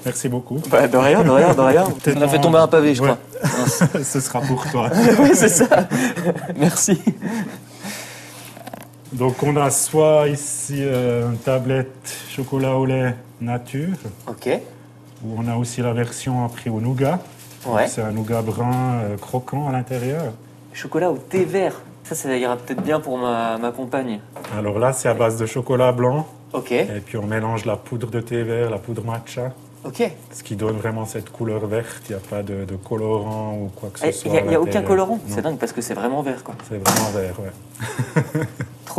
merci beaucoup. Bah, de rien, de rien, de rien. On a fait tomber un pavé, je Ouais. crois. Ce sera pour toi. oui, c'est ça. Merci. Donc, on a soit ici euh, une tablette chocolat au lait nature. Ok. Où on a aussi la version après au nougat. Ouais. C'est un nougat brun euh, croquant à l'intérieur. Chocolat au thé vert. Ça, ça ira peut-être bien pour ma, ma compagne. Alors là, c'est à base de chocolat blanc. Ok. Et puis on mélange la poudre de thé vert, la poudre matcha. Ok. Ce qui donne vraiment cette couleur verte. Il n'y a pas de, de colorant ou quoi que ce Il soit. n'y a, y a aucun colorant? C'est dingue parce que c'est vraiment vert, quoi. C'est vraiment vert, ouais.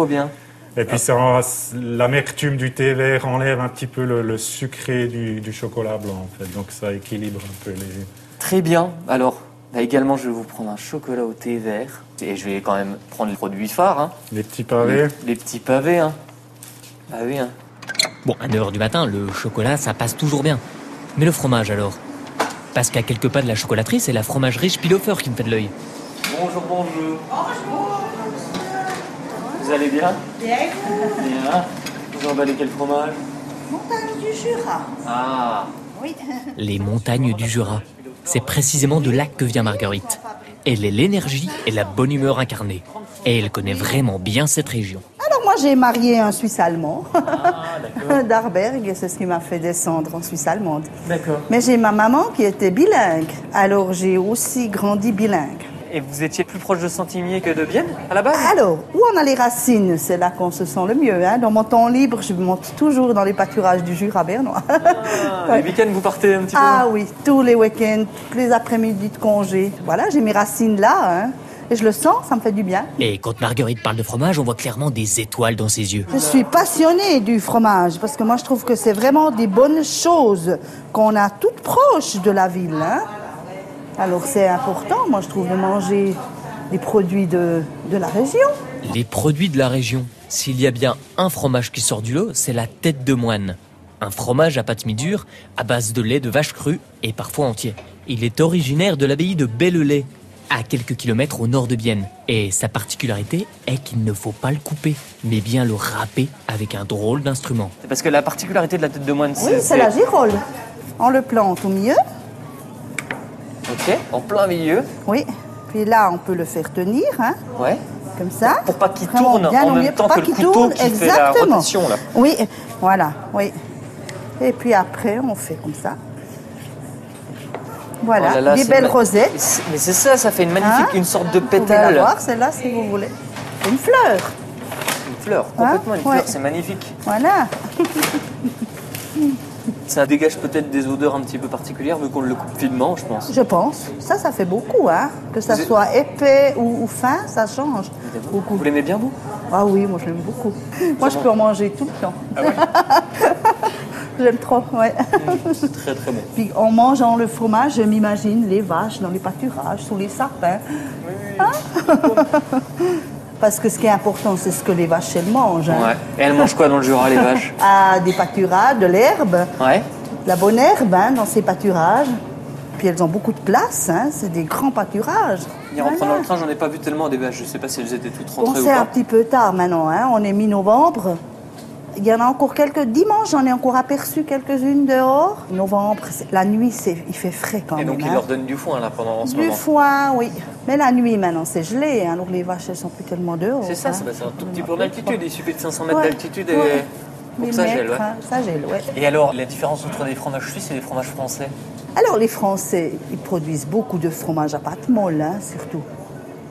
Trop bien. Et puis ça en- l'amertume du thé vert enlève un petit peu le, le sucré du, du chocolat blanc, en fait. Donc ça équilibre un peu les... Très bien. Alors, là également, je vais vous prendre un chocolat au thé vert. Et je vais quand même prendre les produits phares. Hein. Les petits pavés. Les, les petits pavés. Hein. Ah oui. Hein. Bon, à 9h du matin, le chocolat, ça passe toujours bien. Mais le fromage alors? Parce qu'à quelques pas de la chocolaterie, c'est la fromagerie Spielhofer qui me fait de l'œil. Bonjour, bonjour. Vous allez bien Bien. Bien. Vous emballez quel fromage Montagne du Jura. Ah. Oui. Les montagnes du Jura. C'est précisément de là que vient Marguerite. Elle est l'énergie et la bonne humeur incarnée. Et elle connaît vraiment bien cette région. Alors moi j'ai marié un Suisse allemand. D'Arberg, c'est ce qui m'a fait descendre en Suisse allemande. D'accord. Mais j'ai ma maman qui était bilingue. Alors j'ai aussi grandi bilingue. Et vous étiez plus proche de Santimier que de Bienne, à la base? Alors, où on a les racines, c'est là qu'on se sent le mieux. hein. Dans mon temps libre, je monte toujours dans les pâturages du Jura bernois. Ah, Les week-ends, vous partez un petit peu Ah oui, tous les week-ends, tous les après-midi de congé. Voilà, j'ai mes racines là. hein. Et je le sens, ça me fait du bien. Et quand Marguerite parle de fromage, on voit clairement des étoiles dans ses yeux. Je suis passionnée du fromage parce que moi je trouve que c'est vraiment des bonnes choses qu'on a toutes proches de la ville. hein. Alors c'est important, moi je trouve, de manger des produits de, de la région. Les produits de la région. S'il y a bien un fromage qui sort du lot, c'est la tête de moine. Un fromage à pâte mi-dure, à base de lait de vache crue et parfois entier. Il est originaire de l'abbaye de Bellelay, à quelques kilomètres au nord de Bienne. Et sa particularité est qu'il ne faut pas le couper, mais bien le râper avec un drôle d'instrument. C'est Parce que la particularité de la tête de moine, Oui, c'est la girole. On le plante au milieu. Ok, en plein milieu. Oui. Puis là, on peut le faire tenir, hein, Ouais. comme ça. Pour pas qu'il tourne bien en même temps pour pas que le qu'il couteau tourne, qui fait la exactement. rotation, là. Oui, voilà, oui. Et puis après, on fait comme ça. Voilà, Oh là là, des belles ma- rosettes. Mais c'est- ça, ça fait une magnifique, Hein une sorte de Vous pouvez pétale. la voir, celle-là, si vous voulez. Une fleur. Une fleur, Hein complètement une Ouais. fleur, c'est magnifique. Voilà. Ça dégage peut-être des odeurs un petit peu particulières vu qu'on le coupe finement, je pense. Je pense. Ça, ça fait beaucoup, hein. Que ça Vous- soit épais ou, ou fin, ça change beaucoup. Vous l'aimez bien, vous? Ah oui, moi, je l'aime beaucoup. Moi, je peux en manger tout le temps. J'aime trop, ouais. Très très bon. Puis en mangeant le fromage, je m'imagine les vaches dans les pâturages, sous les sapins. Hein? Parce que ce qui est important, c'est ce que les vaches, elles mangent. hein. Ouais. Et elles mangent quoi dans le Jura, les vaches Ah, des pâturages, de l'herbe, Ouais. de la bonne herbe hein, dans ces pâturages. Puis elles ont beaucoup de place, hein, c'est des grands pâturages. En prenant le train, j'en ai pas vu tellement des vaches. Je sais pas si elles étaient toutes Bon, rentrées ou c'est un pas. petit peu tard maintenant, hein, on est mi-novembre. Il y en a encore quelques. Dimanche, j'en ai encore aperçu quelques-unes dehors. Novembre, la nuit, il fait frais quand Et même. donc, ils hein. leur donnent du foin, là, pendant en ce Du moment. foin, oui. Mais la nuit, maintenant, c'est gelé. hein, donc les vaches, elles sont plus tellement dehors. C'est ça, hein. c'est un tout petit peu d'altitude. Il suffit de 500 mètres Ouais. d'altitude et... Ouais. pour que 1000 ça gèle, ouais. hein, ça gèle. Et alors, la différence entre des fromages suisses et des fromages français Alors, les Français, ils produisent beaucoup de fromage à pâte molle, hein, surtout.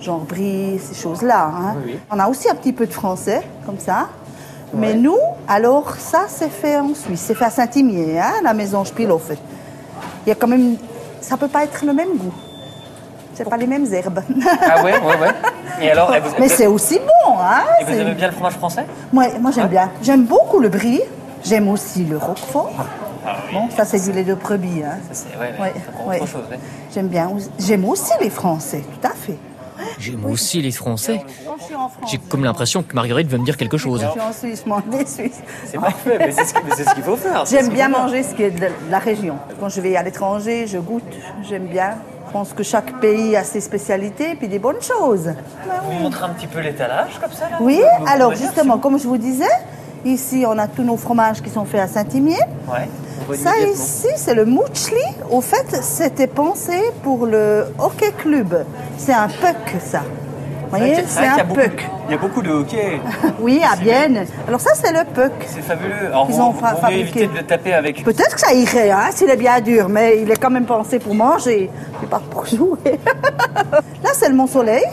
Genre brie, ces choses-là. hein. Oui. On a aussi un petit peu de français, comme ça. Mais nous, alors, ça, c'est fait en Suisse. C'est fait à Saint-Imier, hein, la maison Spielhofer. Il y a quand même... Ça peut pas être le même goût. C'est pas les mêmes herbes. Ah ouais, ouais, ouais. Et alors, et vous- Mais c'est aussi bon, hein Et vous aimez bien le fromage français Moi, moi j'aime bien. J'aime beaucoup le brie. J'aime aussi le roquefort. Bon, ça, c'est du lait de brebis. Hein. C'est ouais, ouais, Ouais, c'est ouais. chose. ouais. J'aime bien. J'aime aussi les Français, tout à fait. J'aime aussi les Français. J'ai comme l'impression que Marguerite veut me dire quelque chose. je suis en Suisse, moi, des Suisses. C'est parfait, mais c'est ce que- mais c'est ce qu'il faut faire. J'aime bien manger ce qui est de la région. Quand je vais à l'étranger, je goûte, j'aime bien. Je pense que chaque pays a ses spécialités et puis des bonnes choses. Vous montrez un petit peu l'étalage comme ça là Oui, alors justement, comme je vous disais, ici on a tous nos fromages qui sont faits à Saint-Imier. Ouais. Ça ici, c'est le Mouchli. Au fait, c'était pensé pour le hockey club. C'est un puck, ça. Vous voyez, c'est un beaucoup- puck. Il y a beaucoup de hockey. Oui, à Bienne. Alors ça, c'est le puck. C'est fabuleux. Alors, Ils vous, ont fa- fabriqué. éviter de le taper avec. Peut-être que ça irait, hein, s'il est bien dur, mais il est quand même pensé pour manger, et pas pour jouer. Là, c'est le Mont Soleil.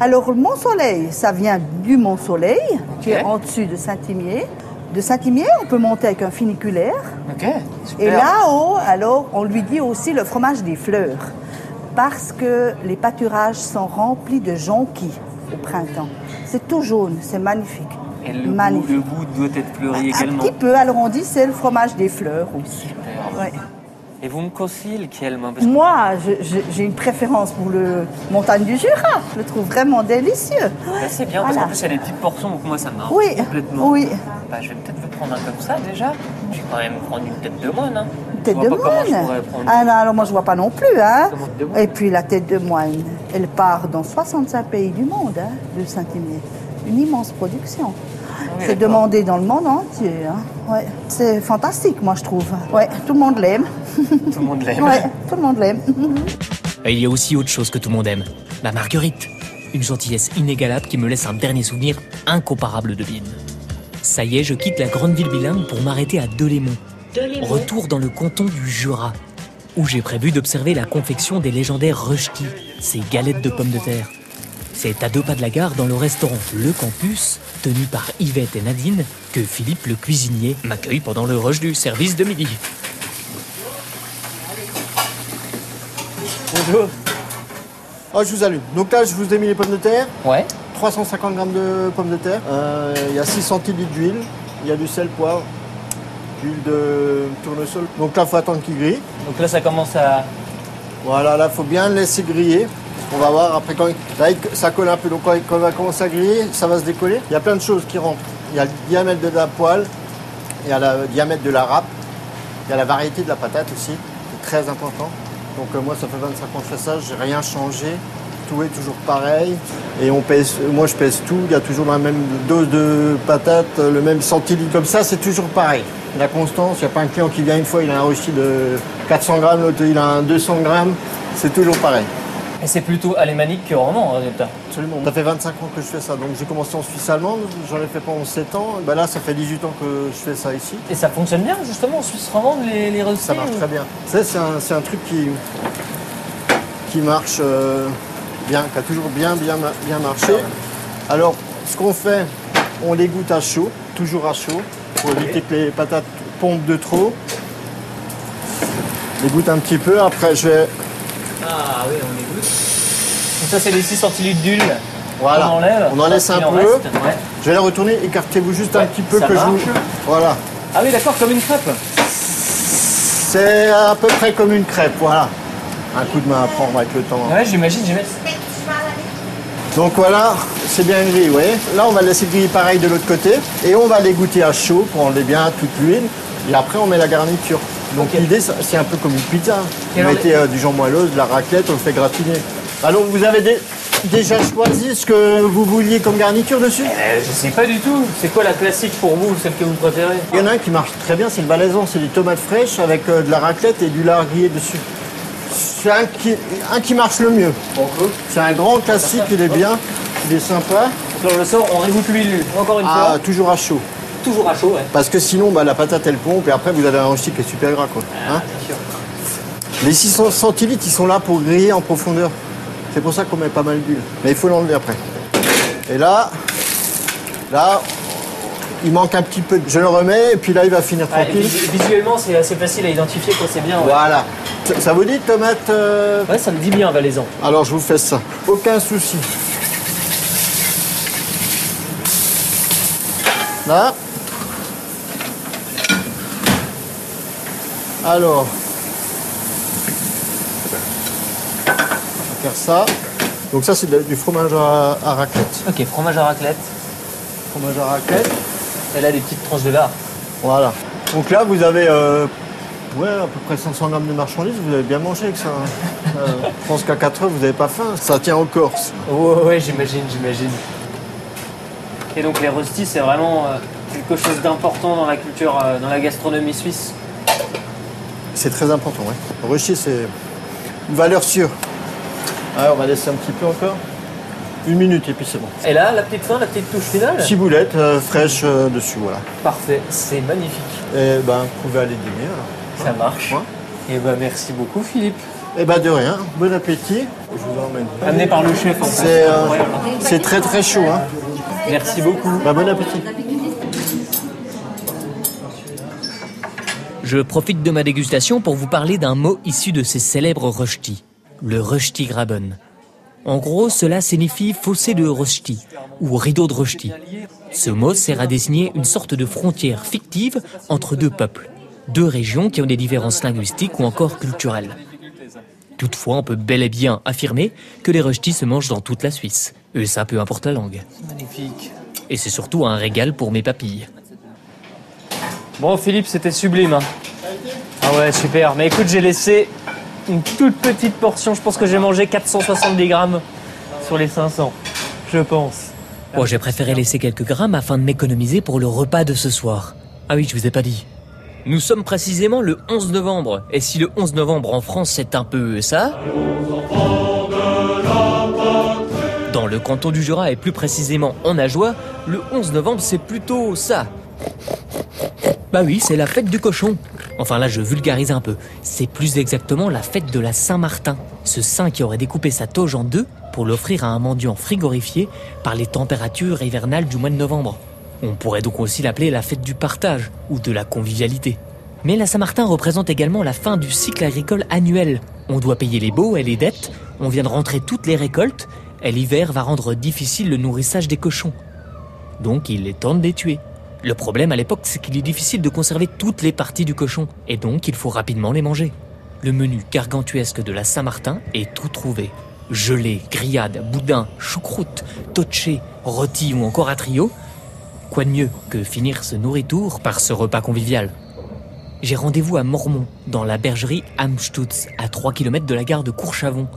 Alors, le Mont Soleil, ça vient du Mont Soleil, qui est en dessus de Saint-Imier. De Saint-Imier, on peut monter avec un funiculaire. Ok. Super. Et là-haut, alors, on lui dit aussi le fromage des fleurs. Parce que les pâturages sont remplis de jonquilles au printemps. C'est tout jaune, c'est magnifique. Et le goût, magnifique. le goût doit être fleuri Un également. petit peu, alors on dit c'est le fromage des fleurs aussi. Ouais. Et vous me conseillez lequel moi Parce que- Moi, j'ai une préférence pour le montagne du Jura. Je le trouve vraiment délicieux. Bah, c'est bien parce Voilà. qu'en plus il y a des petites portions donc moi ça m'a Oui, complètement. oui. Bah, je vais peut-être vous prendre un comme ça déjà. Je vais quand même prendre une tête de moine. Hein. Tête je de moine. prendre. Ah non, alors moi je vois pas non plus. Hein. Et puis la tête de moine, elle part dans 65 pays du monde hein, de Saint-Émile. Une immense production. C'est demandé dans le monde entier. hein. Ouais. C'est fantastique, moi je trouve. Ouais, tout le monde l'aime. Tout le monde l'aime. Ouais, tout le monde l'aime. Il y a aussi autre chose que tout le monde aime. La Marguerite. Une gentillesse inégalable qui me laisse un dernier souvenir incomparable de Bienne. Ça y est, je quitte la grande ville bilingue pour m'arrêter à Delémont. Delémont. Retour dans le canton du Jura, où j'ai prévu d'observer la confection des légendaires rushki, ces galettes de pommes de terre. C'est à deux pas de la gare, dans le restaurant Le Campus, tenu par Yvette et Nadine, que Philippe le cuisinier m'accueille pendant le rush du service de midi. Bonjour. Ah, je vous allume. Donc là, je vous ai mis les pommes de terre. Ouais. 350 grammes de pommes de terre. Euh, Il y a 6 centilitres d'huile. Il y a du sel, poivre, d'huile de tournesol. Donc là, il faut attendre qu'il grille. Donc là ça commence à. Voilà, là, il faut bien le laisser griller. On va voir après quand ça colle un peu. Donc quand il va commencer à griller, ça va se décoller. Il y a plein de choses qui rentrent. Il y a le diamètre de la poêle, il y a le diamètre de la râpe, il y a la variété de la patate aussi, c'est très important. Donc euh, moi, ça fait 25 ans que je fais ça, j'ai rien changé. Tout est toujours pareil. Et on pèse, moi je pèse tout, il y a toujours la même dose de patate, le même centilitre comme ça, c'est toujours pareil. La constance, il n'y a pas un client qui vient une fois, il a un rosti de 400 grammes, l'autre il a un 200 grammes, c'est toujours pareil. Et c'est plutôt alémanique que roman en résultat. Absolument. Ça fait 25 ans que je fais ça. Donc j'ai commencé en Suisse allemande, j'en ai fait pendant 7 ans. Ben là, ça fait 18 ans que je fais ça ici. Et ça fonctionne bien justement en Suisse romande les, les Ça marche ou- très bien. Ça, c'est un, c'est un truc qui, qui marche euh, bien, qui a toujours bien, bien, bien marché. Alors, ce qu'on fait, on les goûte à chaud, toujours à chaud, pour éviter que les patates pompent de trop. Les goûte un petit peu. Après, je vais Ah oui, on les goûte. Donc ça c'est les 6 centilitres d'huile. Voilà. On enlève. On en laisse un peu. reste, ouais. Je vais la retourner. Écartez-vous juste un petit peu ça que je vous. marche. Voilà. Ah oui d'accord, comme une crêpe. C'est à peu près comme une crêpe, voilà. Un coup de main à prendre avec le temps. Ouais, j'imagine, j'imagine. Donc voilà, c'est bien grillé, vous voyez. Là, on va laisser griller pareil de l'autre côté. Et on va les goûter à chaud pour enlever bien toute l'huile. Et après, on met la garniture. Donc l'idée, c'est un peu comme une pizza. Et Vous mettez euh, du jambon à l'os, de la raclette, on le fait gratiner. Alors, vous avez dé- déjà choisi ce que vous vouliez comme garniture dessus? Euh, je sais pas du tout. C'est quoi la classique pour vous, celle que vous préférez? Il y en a un qui marche très bien, c'est le valaisan. C'est des tomates fraîches avec euh, de la raclette et du lard grillé dessus. C'est un qui, un qui marche le mieux. C'est un grand classique, il est bien, il est sympa. On le sort, on régoute l'huile encore une Ah, fois. toujours à chaud. Toujours à chaud, ouais. Parce que sinon, bah, la patate, elle pompe et après, vous avez un rôti qui est super gras. Quoi. Hein Bien sûr. Les 600 centilitres, ils sont là pour griller en profondeur. C'est pour ça qu'on met pas mal d'huile. Mais il faut l'enlever après. Et là, là, il manque un petit peu. de- Je le remets et puis là, il va finir Ouais, tranquille. vis- visuellement, c'est assez facile à identifier quand c'est bien. Ouais. Voilà. Ça, ça vous dit tomate euh, Ouais, ça me dit bien, valaisan. Alors je vous fais ça. Aucun souci. Là. Alors. On va faire ça. Donc ça, c'est du fromage à, à raclette. Ok, fromage à raclette. Fromage à raclette. Et là, des petites tranches de lard. Voilà. Donc là, vous avez euh, ouais, à peu près 500 grammes de marchandises. Vous avez bien mangé avec ça. hein. Euh, je pense qu'à 4 heures, vous n'avez pas faim. Ça tient en Corse. Ouais, ouais, j'imagine, j'imagine. Et donc les rostis, c'est vraiment euh, quelque chose d'important dans la culture, dans la gastronomie suisse. C'est très important, ouais. Ruchy, c'est une valeur sûre. Ah, on va laisser un petit peu encore. Une minute et puis c'est bon. Et là, la petite fin, la petite touche finale Ciboulette euh, fraîche euh, dessus, voilà. Parfait, c'est magnifique. Et ben, vous pouvez aller dîner alors. Ça marche. Et ben merci beaucoup Philippe. Eh ben de rien, bon appétit. Je vous emmène. Amené par le chef en plus. C'est euh, c'est très très chaud. Hein. Merci beaucoup. Bah, bon appétit. Je profite de ma dégustation pour vous parler d'un mot issu de ces célèbres rösti, le röstigraben. En gros, cela signifie fossé de rösti ou rideau de rösti. Ce mot sert à désigner une sorte de frontière fictive entre deux peuples, deux régions qui ont des différences linguistiques ou encore culturelles. Toutefois, on peut bel et bien affirmer que les röstis se mangent dans toute la Suisse, et ça peu importe la langue. Magnifique. Et c'est surtout un régal pour mes papilles. Bon, Philippe, c'était sublime. hein. Ah ouais, super. Mais écoute, j'ai laissé une toute petite portion. Je pense que j'ai mangé 470 grammes sur les 500. Je pense. Bon, j'ai préféré laisser quelques grammes afin de m'économiser pour le repas de ce soir. Ah oui, je vous ai pas dit. Nous sommes précisément le 11 novembre. Et si le 11 novembre en France, c'est un peu ça? Dans le canton du Jura et plus précisément en Ajoie, le 11 novembre, c'est plutôt ça. Bah oui, c'est la fête du cochon. Enfin là, je vulgarise un peu. C'est plus exactement la fête de la Saint-Martin. Ce saint qui aurait découpé sa toge en deux pour l'offrir à un mendiant frigorifié par les températures hivernales du mois de novembre. On pourrait donc aussi l'appeler la fête du partage ou de la convivialité. Mais la Saint-Martin représente également la fin du cycle agricole annuel. On doit payer les baux et les dettes, on vient de rentrer toutes les récoltes, et l'hiver va rendre difficile le nourrissage des cochons. Donc il est temps de les tuer. Le problème à l'époque, c'est qu'il est difficile de conserver toutes les parties du cochon, et donc il faut rapidement les manger. Le menu gargantuesque de la Saint-Martin est tout trouvé. Gelée, grillade, boudin, choucroute, totché, rôti ou encore à trio. Quoi de mieux que finir ce nourritour par ce repas convivial? J'ai rendez-vous à Mormont, dans la bergerie Amstutz, à 3 km de la gare de Courchavon.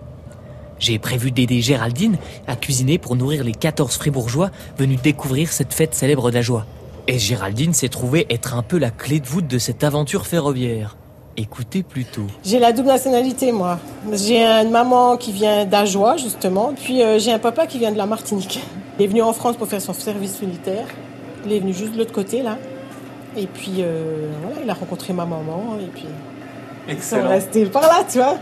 J'ai prévu d'aider Géraldine à cuisiner pour nourrir les 14 fribourgeois venus découvrir cette fête célèbre d'Ajoie. Et Géraldine s'est trouvée être un peu la clé de voûte de cette aventure ferroviaire. Écoutez plutôt. J'ai la double nationalité, moi. J'ai une maman qui vient d'Ajoie, justement, puis euh, j'ai un papa qui vient de la Martinique. Il est venu en France pour faire son service militaire. Il est venu juste de l'autre côté, là. Et puis, euh, voilà, il a rencontré ma maman, et puis... Ils sont restés par là, tu vois.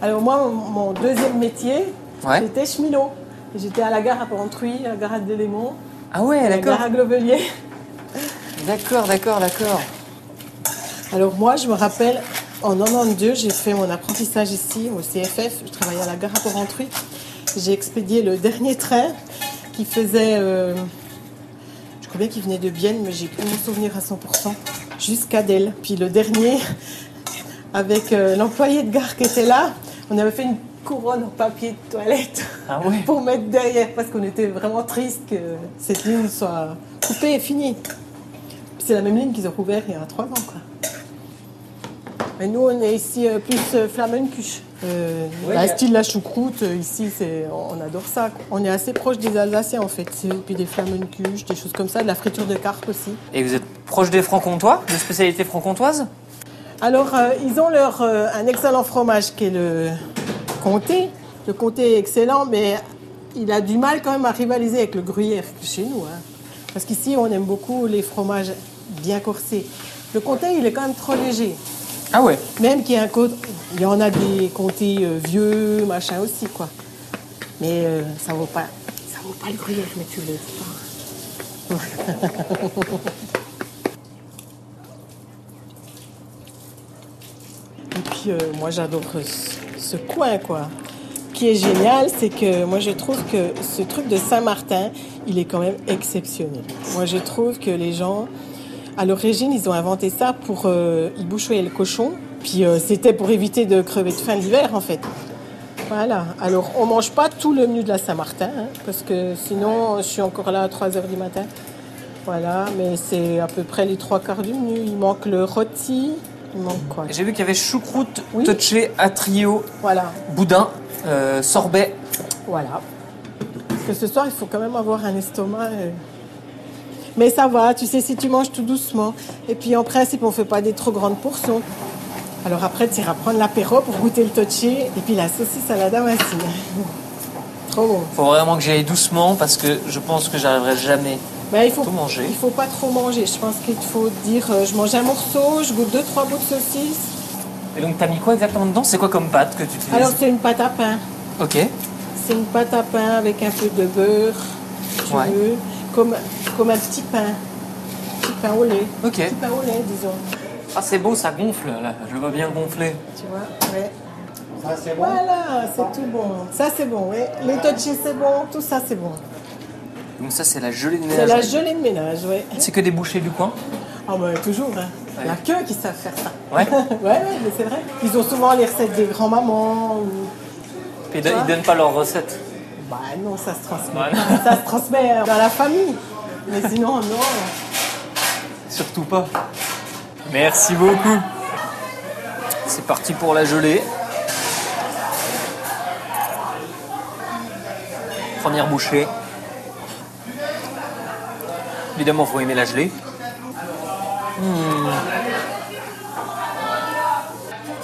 Alors moi, mon- deuxième métier, Ouais. c'était cheminot. J'étais à la gare à Porrentruy, à la gare à Delémont. Ah ouais, d'accord. gare à Glovelier. D'accord, d'accord, d'accord. Alors moi, je me rappelle, en 92, j'ai fait mon apprentissage ici au CFF. Je travaillais à la gare à Porrentruy. J'ai expédié le dernier train qui faisait, euh, je crois bien qu'il venait de Bienne, mais j'ai plus mon souvenir à 100%, jusqu'à Delle. Puis le dernier, avec euh, l'employé de gare qui était là, on avait fait une couronne en papier de toilette Ah ouais pour mettre derrière parce qu'on était vraiment triste que cette ligne soit coupée et finie. C'est la même ligne qu'ils ont rouvert il y a trois ans. Quoi. Mais nous, on est ici euh, plus euh, Flammenkuche. Euh, Ouais, la y a- style la choucroute, euh, ici, c'est, on adore ça. quoi. On est assez proche des Alsaciens, en fait. C'est- Puis des Flammenkuche, des choses comme ça, de la friture de carpe aussi. Et vous êtes proche des francs-comtois, de spécialité franc-comtoise? Alors, euh, ils ont leur, euh, un excellent fromage qui est le comté. Le comté est excellent, mais il a du mal quand même à rivaliser avec le gruyère chez nous. hein. Parce qu'ici, on aime beaucoup les fromages bien corsés. Le comté, il est quand même trop léger. Ah ouais Même qu'il y a un côté, il y en a des comtés euh, vieux, machin aussi, quoi. Mais euh, ça vaut pas, ça vaut pas le gruyère, mais tu le Et puis, euh, moi, j'adore ce, coin, quoi. Ce qui est génial, c'est que moi, je trouve que ce truc de Saint-Martin, il est quand même exceptionnel. Moi, je trouve que les gens, à l'origine, ils ont inventé ça pour euh, y boucher le cochon. Puis, euh, c'était pour éviter de crever de faim l'hiver, en fait. Voilà. Alors, on mange pas tout le menu de la Saint-Martin, hein, parce que sinon, je suis encore là à 3 heures du matin. Voilà, mais c'est à peu près les trois quarts du menu. Il manque le rôti. Manque J'ai vu qu'il y avait choucroute, touché, atrio, Voilà. boudin, euh, sorbet. Voilà. Parce que ce soir, il faut quand même avoir un estomac. euh. Mais ça va, tu sais, si tu manges tout doucement. Et puis en principe, on ne fait pas des trop grandes portions. Alors après, tu iras prendre l'apéro pour goûter le touché et puis la saucisse à la damascine. trop bon. Faut vraiment que j'aille doucement parce que je pense que j'arriverai jamais Ben, il faut, tout manger. Il faut pas trop manger. Je pense qu'il faut dire, euh, je mange un morceau, je goûte deux, trois bouts de saucisse. Et donc t'as mis quoi exactement dedans? C'est quoi comme pâte que tu utilises? Alors c'est une pâte à pain. Ok. C'est une pâte à pain avec un peu de beurre, si tu Ouais. veux, comme, comme un petit pain. Petit pain au lait. Ok. Petit pain au lait, disons. Ah c'est beau, ça gonfle là. Je vois bien gonfler. Tu vois Ouais. Voilà, c'est tout bon. Ça c'est bon, oui. Les touchés c'est bon, tout ça c'est bon. Donc ça c'est la gelée de C'est ménage. la gelée de ménage, oui. C'est que des bouchées du coin Ah ben toujours, hein. Il n'y a qu'eux qui savent faire ça. Ouais. ouais, ouais, mais c'est vrai. Ils ont souvent les recettes des grands-mamans ou... Et ils donnent pas leurs recettes. Bah non, ça se transmet. Voilà. Ça se transmet euh, dans la famille. Mais sinon, non. Surtout pas. Merci beaucoup. C'est parti pour la gelée. Première bouchée. Évidemment, faut aimer la gelée.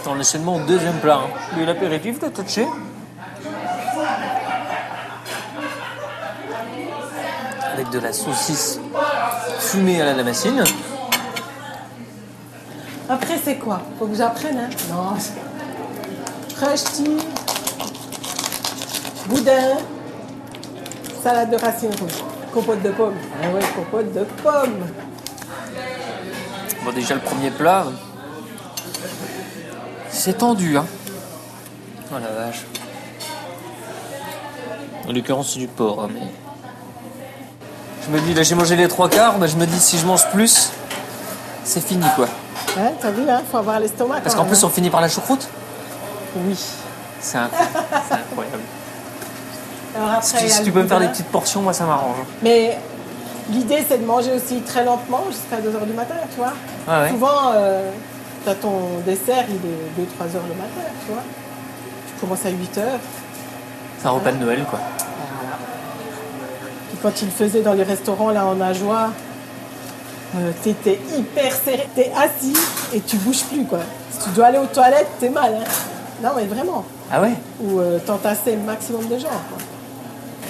Attends, le seulement au deuxième plat. hein. Et l'apéritif de touché. Avec de la saucisse fumée à la damascine. Après, c'est quoi? Faut que j'apprenne, hein? Non. Rösti, boudin, salade de racines rouges, compote de pommes. Ah ouais, compote de pommes. Bon, déjà le premier plat, c'est tendu, hein. Oh la vache. En l'occurrence, c'est du porc, hein, mais. Je me dis, là, j'ai mangé les trois quarts, mais je me dis, si je mange plus, c'est fini, quoi. Hein, T'as vu, hein Faut avoir l'estomac. Parce qu'en plus, on hein. finit par la choucroute? Oui. C'est incroyable. Alors après, Si, tu peux me faire des petites portions, moi, ça m'arrange. Mais l'idée, c'est de manger aussi très lentement jusqu'à 2h du matin, tu vois. Ah ouais. Souvent, euh, t'as ton dessert, il est 2-3 heures le matin, tu vois. Tu commences à 8 heures. C'est un repas de Noël, quoi. Puis quand ils le faisaient dans les restaurants, là, en Ajoie, euh, t'étais hyper serré. T'es assis et tu bouges plus, quoi. Si tu dois aller aux toilettes, t'es mal, hein. Non, mais vraiment. Ah ouais Ou euh, t'entasser le maximum de gens, quoi.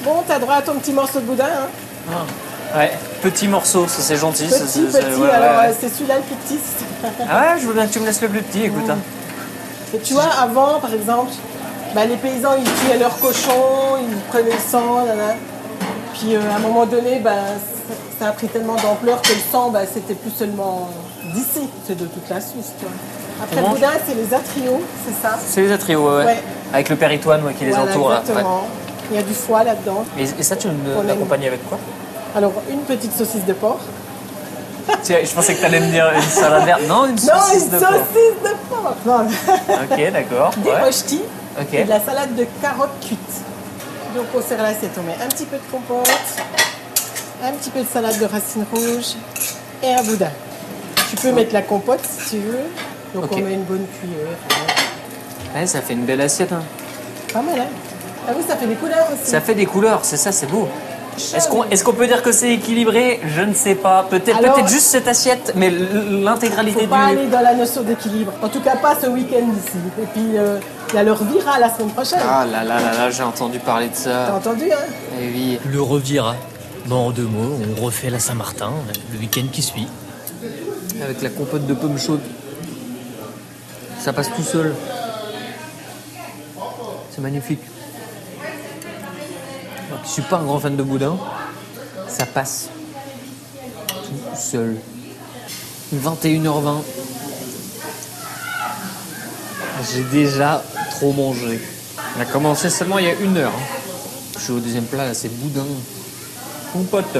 Bon, t'as droit à ton petit morceau de boudin, hein. Ouais, petit morceau, ça c'est gentil. ça, Petit, c'est- petit, ouais, alors ouais, ouais. euh, c'est celui-là le plus petit. Ah ouais, je veux bien que tu me laisses le plus petit, écoute. hein. Et tu vois, avant, par exemple, bah, les paysans, ils tuaient leurs cochons, ils prenaient le sang, nanana. Puis euh, à un moment donné, bah, ça- ça a pris tellement d'ampleur que le sang, bah, c'était plus seulement d'ici, c'est de toute la Suisse. Tu vois. Après, le boudin, c'est les atrios, c'est ça C'est les atrios, ouais. Avec le péritoine ouais, qui les Voilà, entoure. là. Exactement. Il y a du foie là-dedans. Et, et ça, tu On l'accompagnes avec quoi? Alors, une petite saucisse de porc. Tiens, Je pensais que tu allais me dire une salade verte. Non, une non, saucisse une de porc. saucisse de porc Non. Ok, d'accord. Des ouais. röstis Ok. et de la salade de carottes cuites. Donc au sert l'assiette, on met un petit peu de compote, un petit peu de salade de racines rouges et un boudin. Tu peux mettre la compote si tu veux. Donc on met une bonne cuillère. Ouais, ça fait une belle assiette. hein. Pas mal, hein Ah oui, ça fait des couleurs aussi. Ça fait des couleurs, c'est ça, c'est beau. Est-ce qu'on est peut dire que c'est équilibré? Je ne sais pas. Peut-être juste cette assiette, mais l'intégralité Faut du. pas aller dans la notion d'équilibre. En tout cas, pas ce week-end ici. Et puis, euh, il y a leur vira la semaine prochaine. Ah là là là là, j'ai entendu parler de T'as ça. entendu, hein? Eh oui. Le revira. Bon, en deux mots, on refait la Saint-Martin le week-end qui suit. Avec la compote de pommes chaudes. Ça passe tout seul. C'est magnifique. Moi qui suis pas un grand fan de boudin, ça passe tout seul. 21h20. J'ai déjà trop mangé. On a commencé seulement il y a une heure. hein. Je suis au deuxième plat, là, c'est boudin. Compote.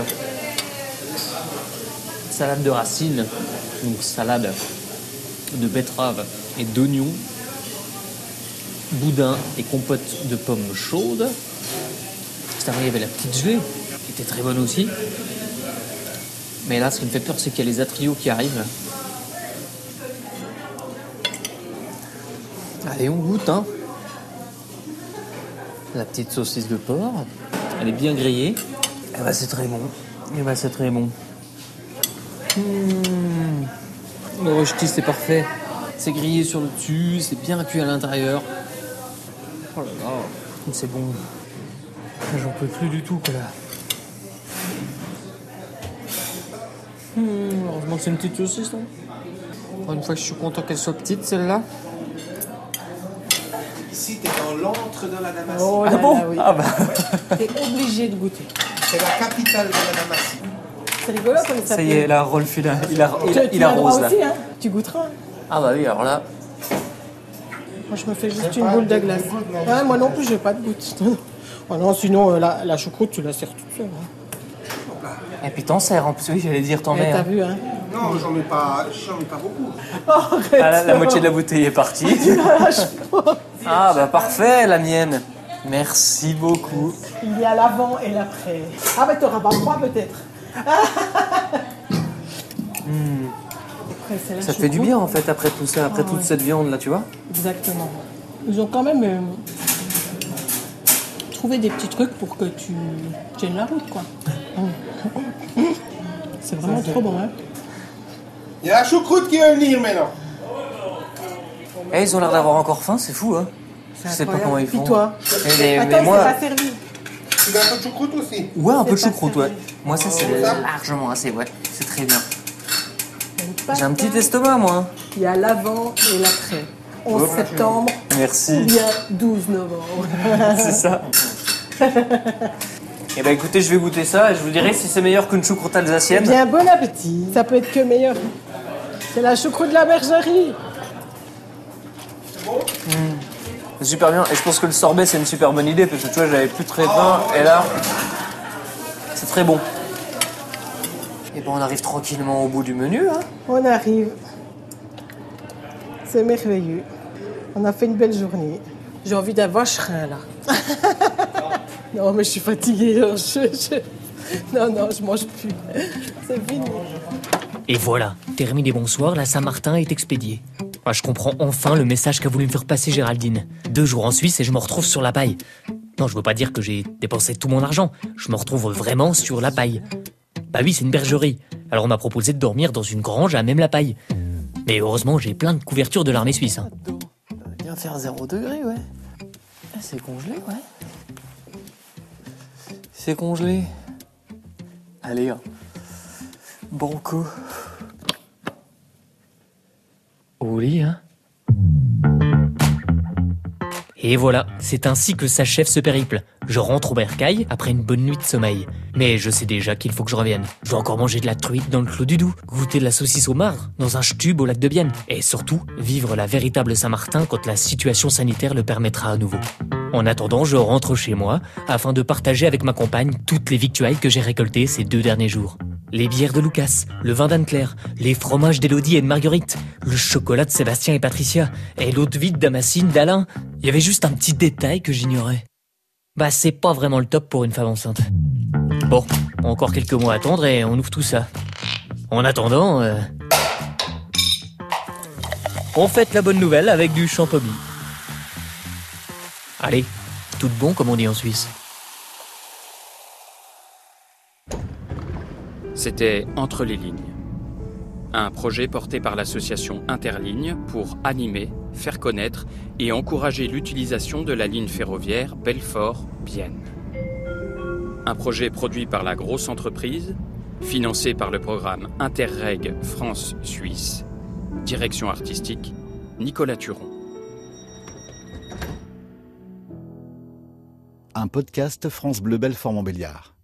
Salade de racines. Donc salade de betterave et d'oignons. boudin et compote de pommes chaudes. Il y avait la petite gelée, qui était très bonne aussi. Mais là, ce qui me fait peur, c'est qu'il y a les atrios qui arrivent. Allez, on goûte, hein. La petite saucisse de porc, elle est bien grillée. Eh ben, c'est très bon. Eh ben, c'est très bon. Mmh. Le rechti, c'est parfait. C'est grillé sur le dessus, c'est bien cuit à l'intérieur. Oh là là, c'est bon. J'en peux plus du tout, quoi, là. Mmh, heureusement que c'est une petite saucisse. Encore une fois, je suis content qu'elle soit petite, celle-là. Ici, t'es dans l'antre de la Damascine. Oh Ah bon? oui. Ah bah. T'es obligé de goûter. C'est la capitale de la Damascine. C'est rigolo comme ça. Ça y est, là, Rolf, il, a, il, arrose, là. aussi, hein Tu goûteras. Ah bah oui, alors là. Moi, je me fais juste une boule de glace. Ah, moi non plus, je n'ai pas de goutte. Oh non, sinon, euh, la, la choucroute, tu la sers toute seule. hein. Et puis t'en sers, en plus, oui, j'allais dire t'en Eh, mets. T'as hein. vu, hein Non, j'en mets pas, j'en mets pas beaucoup. Oh, Ah, la, la moitié de la bouteille est partie. ah bah parfait, la mienne. Merci beaucoup. Il y a l'avant et l'après. Ah, mais t'auras pas froid peut-être. Hmm. Après, Ça fait du bien en fait après tout ça, après Ah, toute ouais. cette viande là, tu vois? Exactement. Ils ont quand même trouvé des petits trucs pour que tu tiennes la route, quoi. C'est vraiment trop bon, hein Il y a la choucroute qui va venir maintenant. Eh, ils ont l'air d'avoir encore faim, c'est fou hein. Je sais pas comment ils font. toi Mais, mais- Attends, mais moi, pas servi. Tu veux un peu de choucroute aussi ouais, un peu de choucroute, ouais. Moi ça c'est largement assez, ouais. C'est très bien. J'ai un petit estomac moi. hein. Il y a l'avant et l'après. 11 Hop. septembre Merci. ou bien 12 novembre. c'est ça. Eh ben écoutez, je vais goûter ça et je vous dirai si c'est meilleur qu'une choucroute Eh alsacienne. bien, bon appétit. Ça peut être que meilleur. C'est la choucroute de la bergerie. C'est super bien. Et je pense que le sorbet c'est une super bonne idée parce que tu vois, j'avais plus très faim et là, c'est très bon. Et ben on arrive tranquillement au bout du menu hein. On arrive. C'est merveilleux. On a fait une belle journée. J'ai envie d'un vacherin là. non, mais je suis fatiguée. je- je- Non, non, je mange plus. C'est fini. Et voilà, terminé bonsoir, la Saint-Martin est expédiée. Ah, je comprends enfin le message qu'a voulu me faire passer Géraldine. Deux jours en Suisse et je me retrouve sur la paille. Non, je veux pas dire que j'ai dépensé tout mon argent. Je me retrouve vraiment sur la paille. Bah oui, c'est une bergerie. Alors on m'a proposé de dormir dans une grange à même la paille. Mais heureusement, j'ai plein de couvertures de l'armée suisse. hein. Bien faire 0 degré, ouais. Ah, c'est congelé, ouais. C'est congelé. Allez, hein. Banco. Au lit, hein Et voilà, c'est ainsi que s'achève ce périple. Je rentre au bercail après une bonne nuit de sommeil. Mais je sais déjà qu'il faut que je revienne. Je dois encore manger de la truite dans le Clos du Doubs, goûter de la saucisse au marc dans un stube au lac de Bienne, et surtout vivre la véritable Saint-Martin quand la situation sanitaire le permettra à nouveau. En attendant, je rentre chez moi afin de partager avec ma compagne toutes les victuailles que j'ai récoltées ces deux derniers jours. Les bières de Lucas, le vin d'Anne-Claire, les fromages d'Élodie et de Marguerite, le chocolat de Sébastien et Patricia, et l'eau de vie de Damascine, d'Alain. Il y avait juste un petit détail que j'ignorais. Bah, c'est pas vraiment le top pour une femme enceinte. Bon, encore quelques mois à attendre et on ouvre tout ça. En attendant, euh, on fête la bonne nouvelle avec du champomis. Allez, tout bon comme on dit en Suisse. C'était Entre les lignes. Un projet porté par l'association Interligne pour animer, faire connaître et encourager l'utilisation de la ligne ferroviaire Belfort-Bienne. Un projet produit par la grosse entreprise, financé par le programme Interreg France-Suisse, direction artistique Nicolas Turon. Un podcast France Bleu Belfort Montbéliard.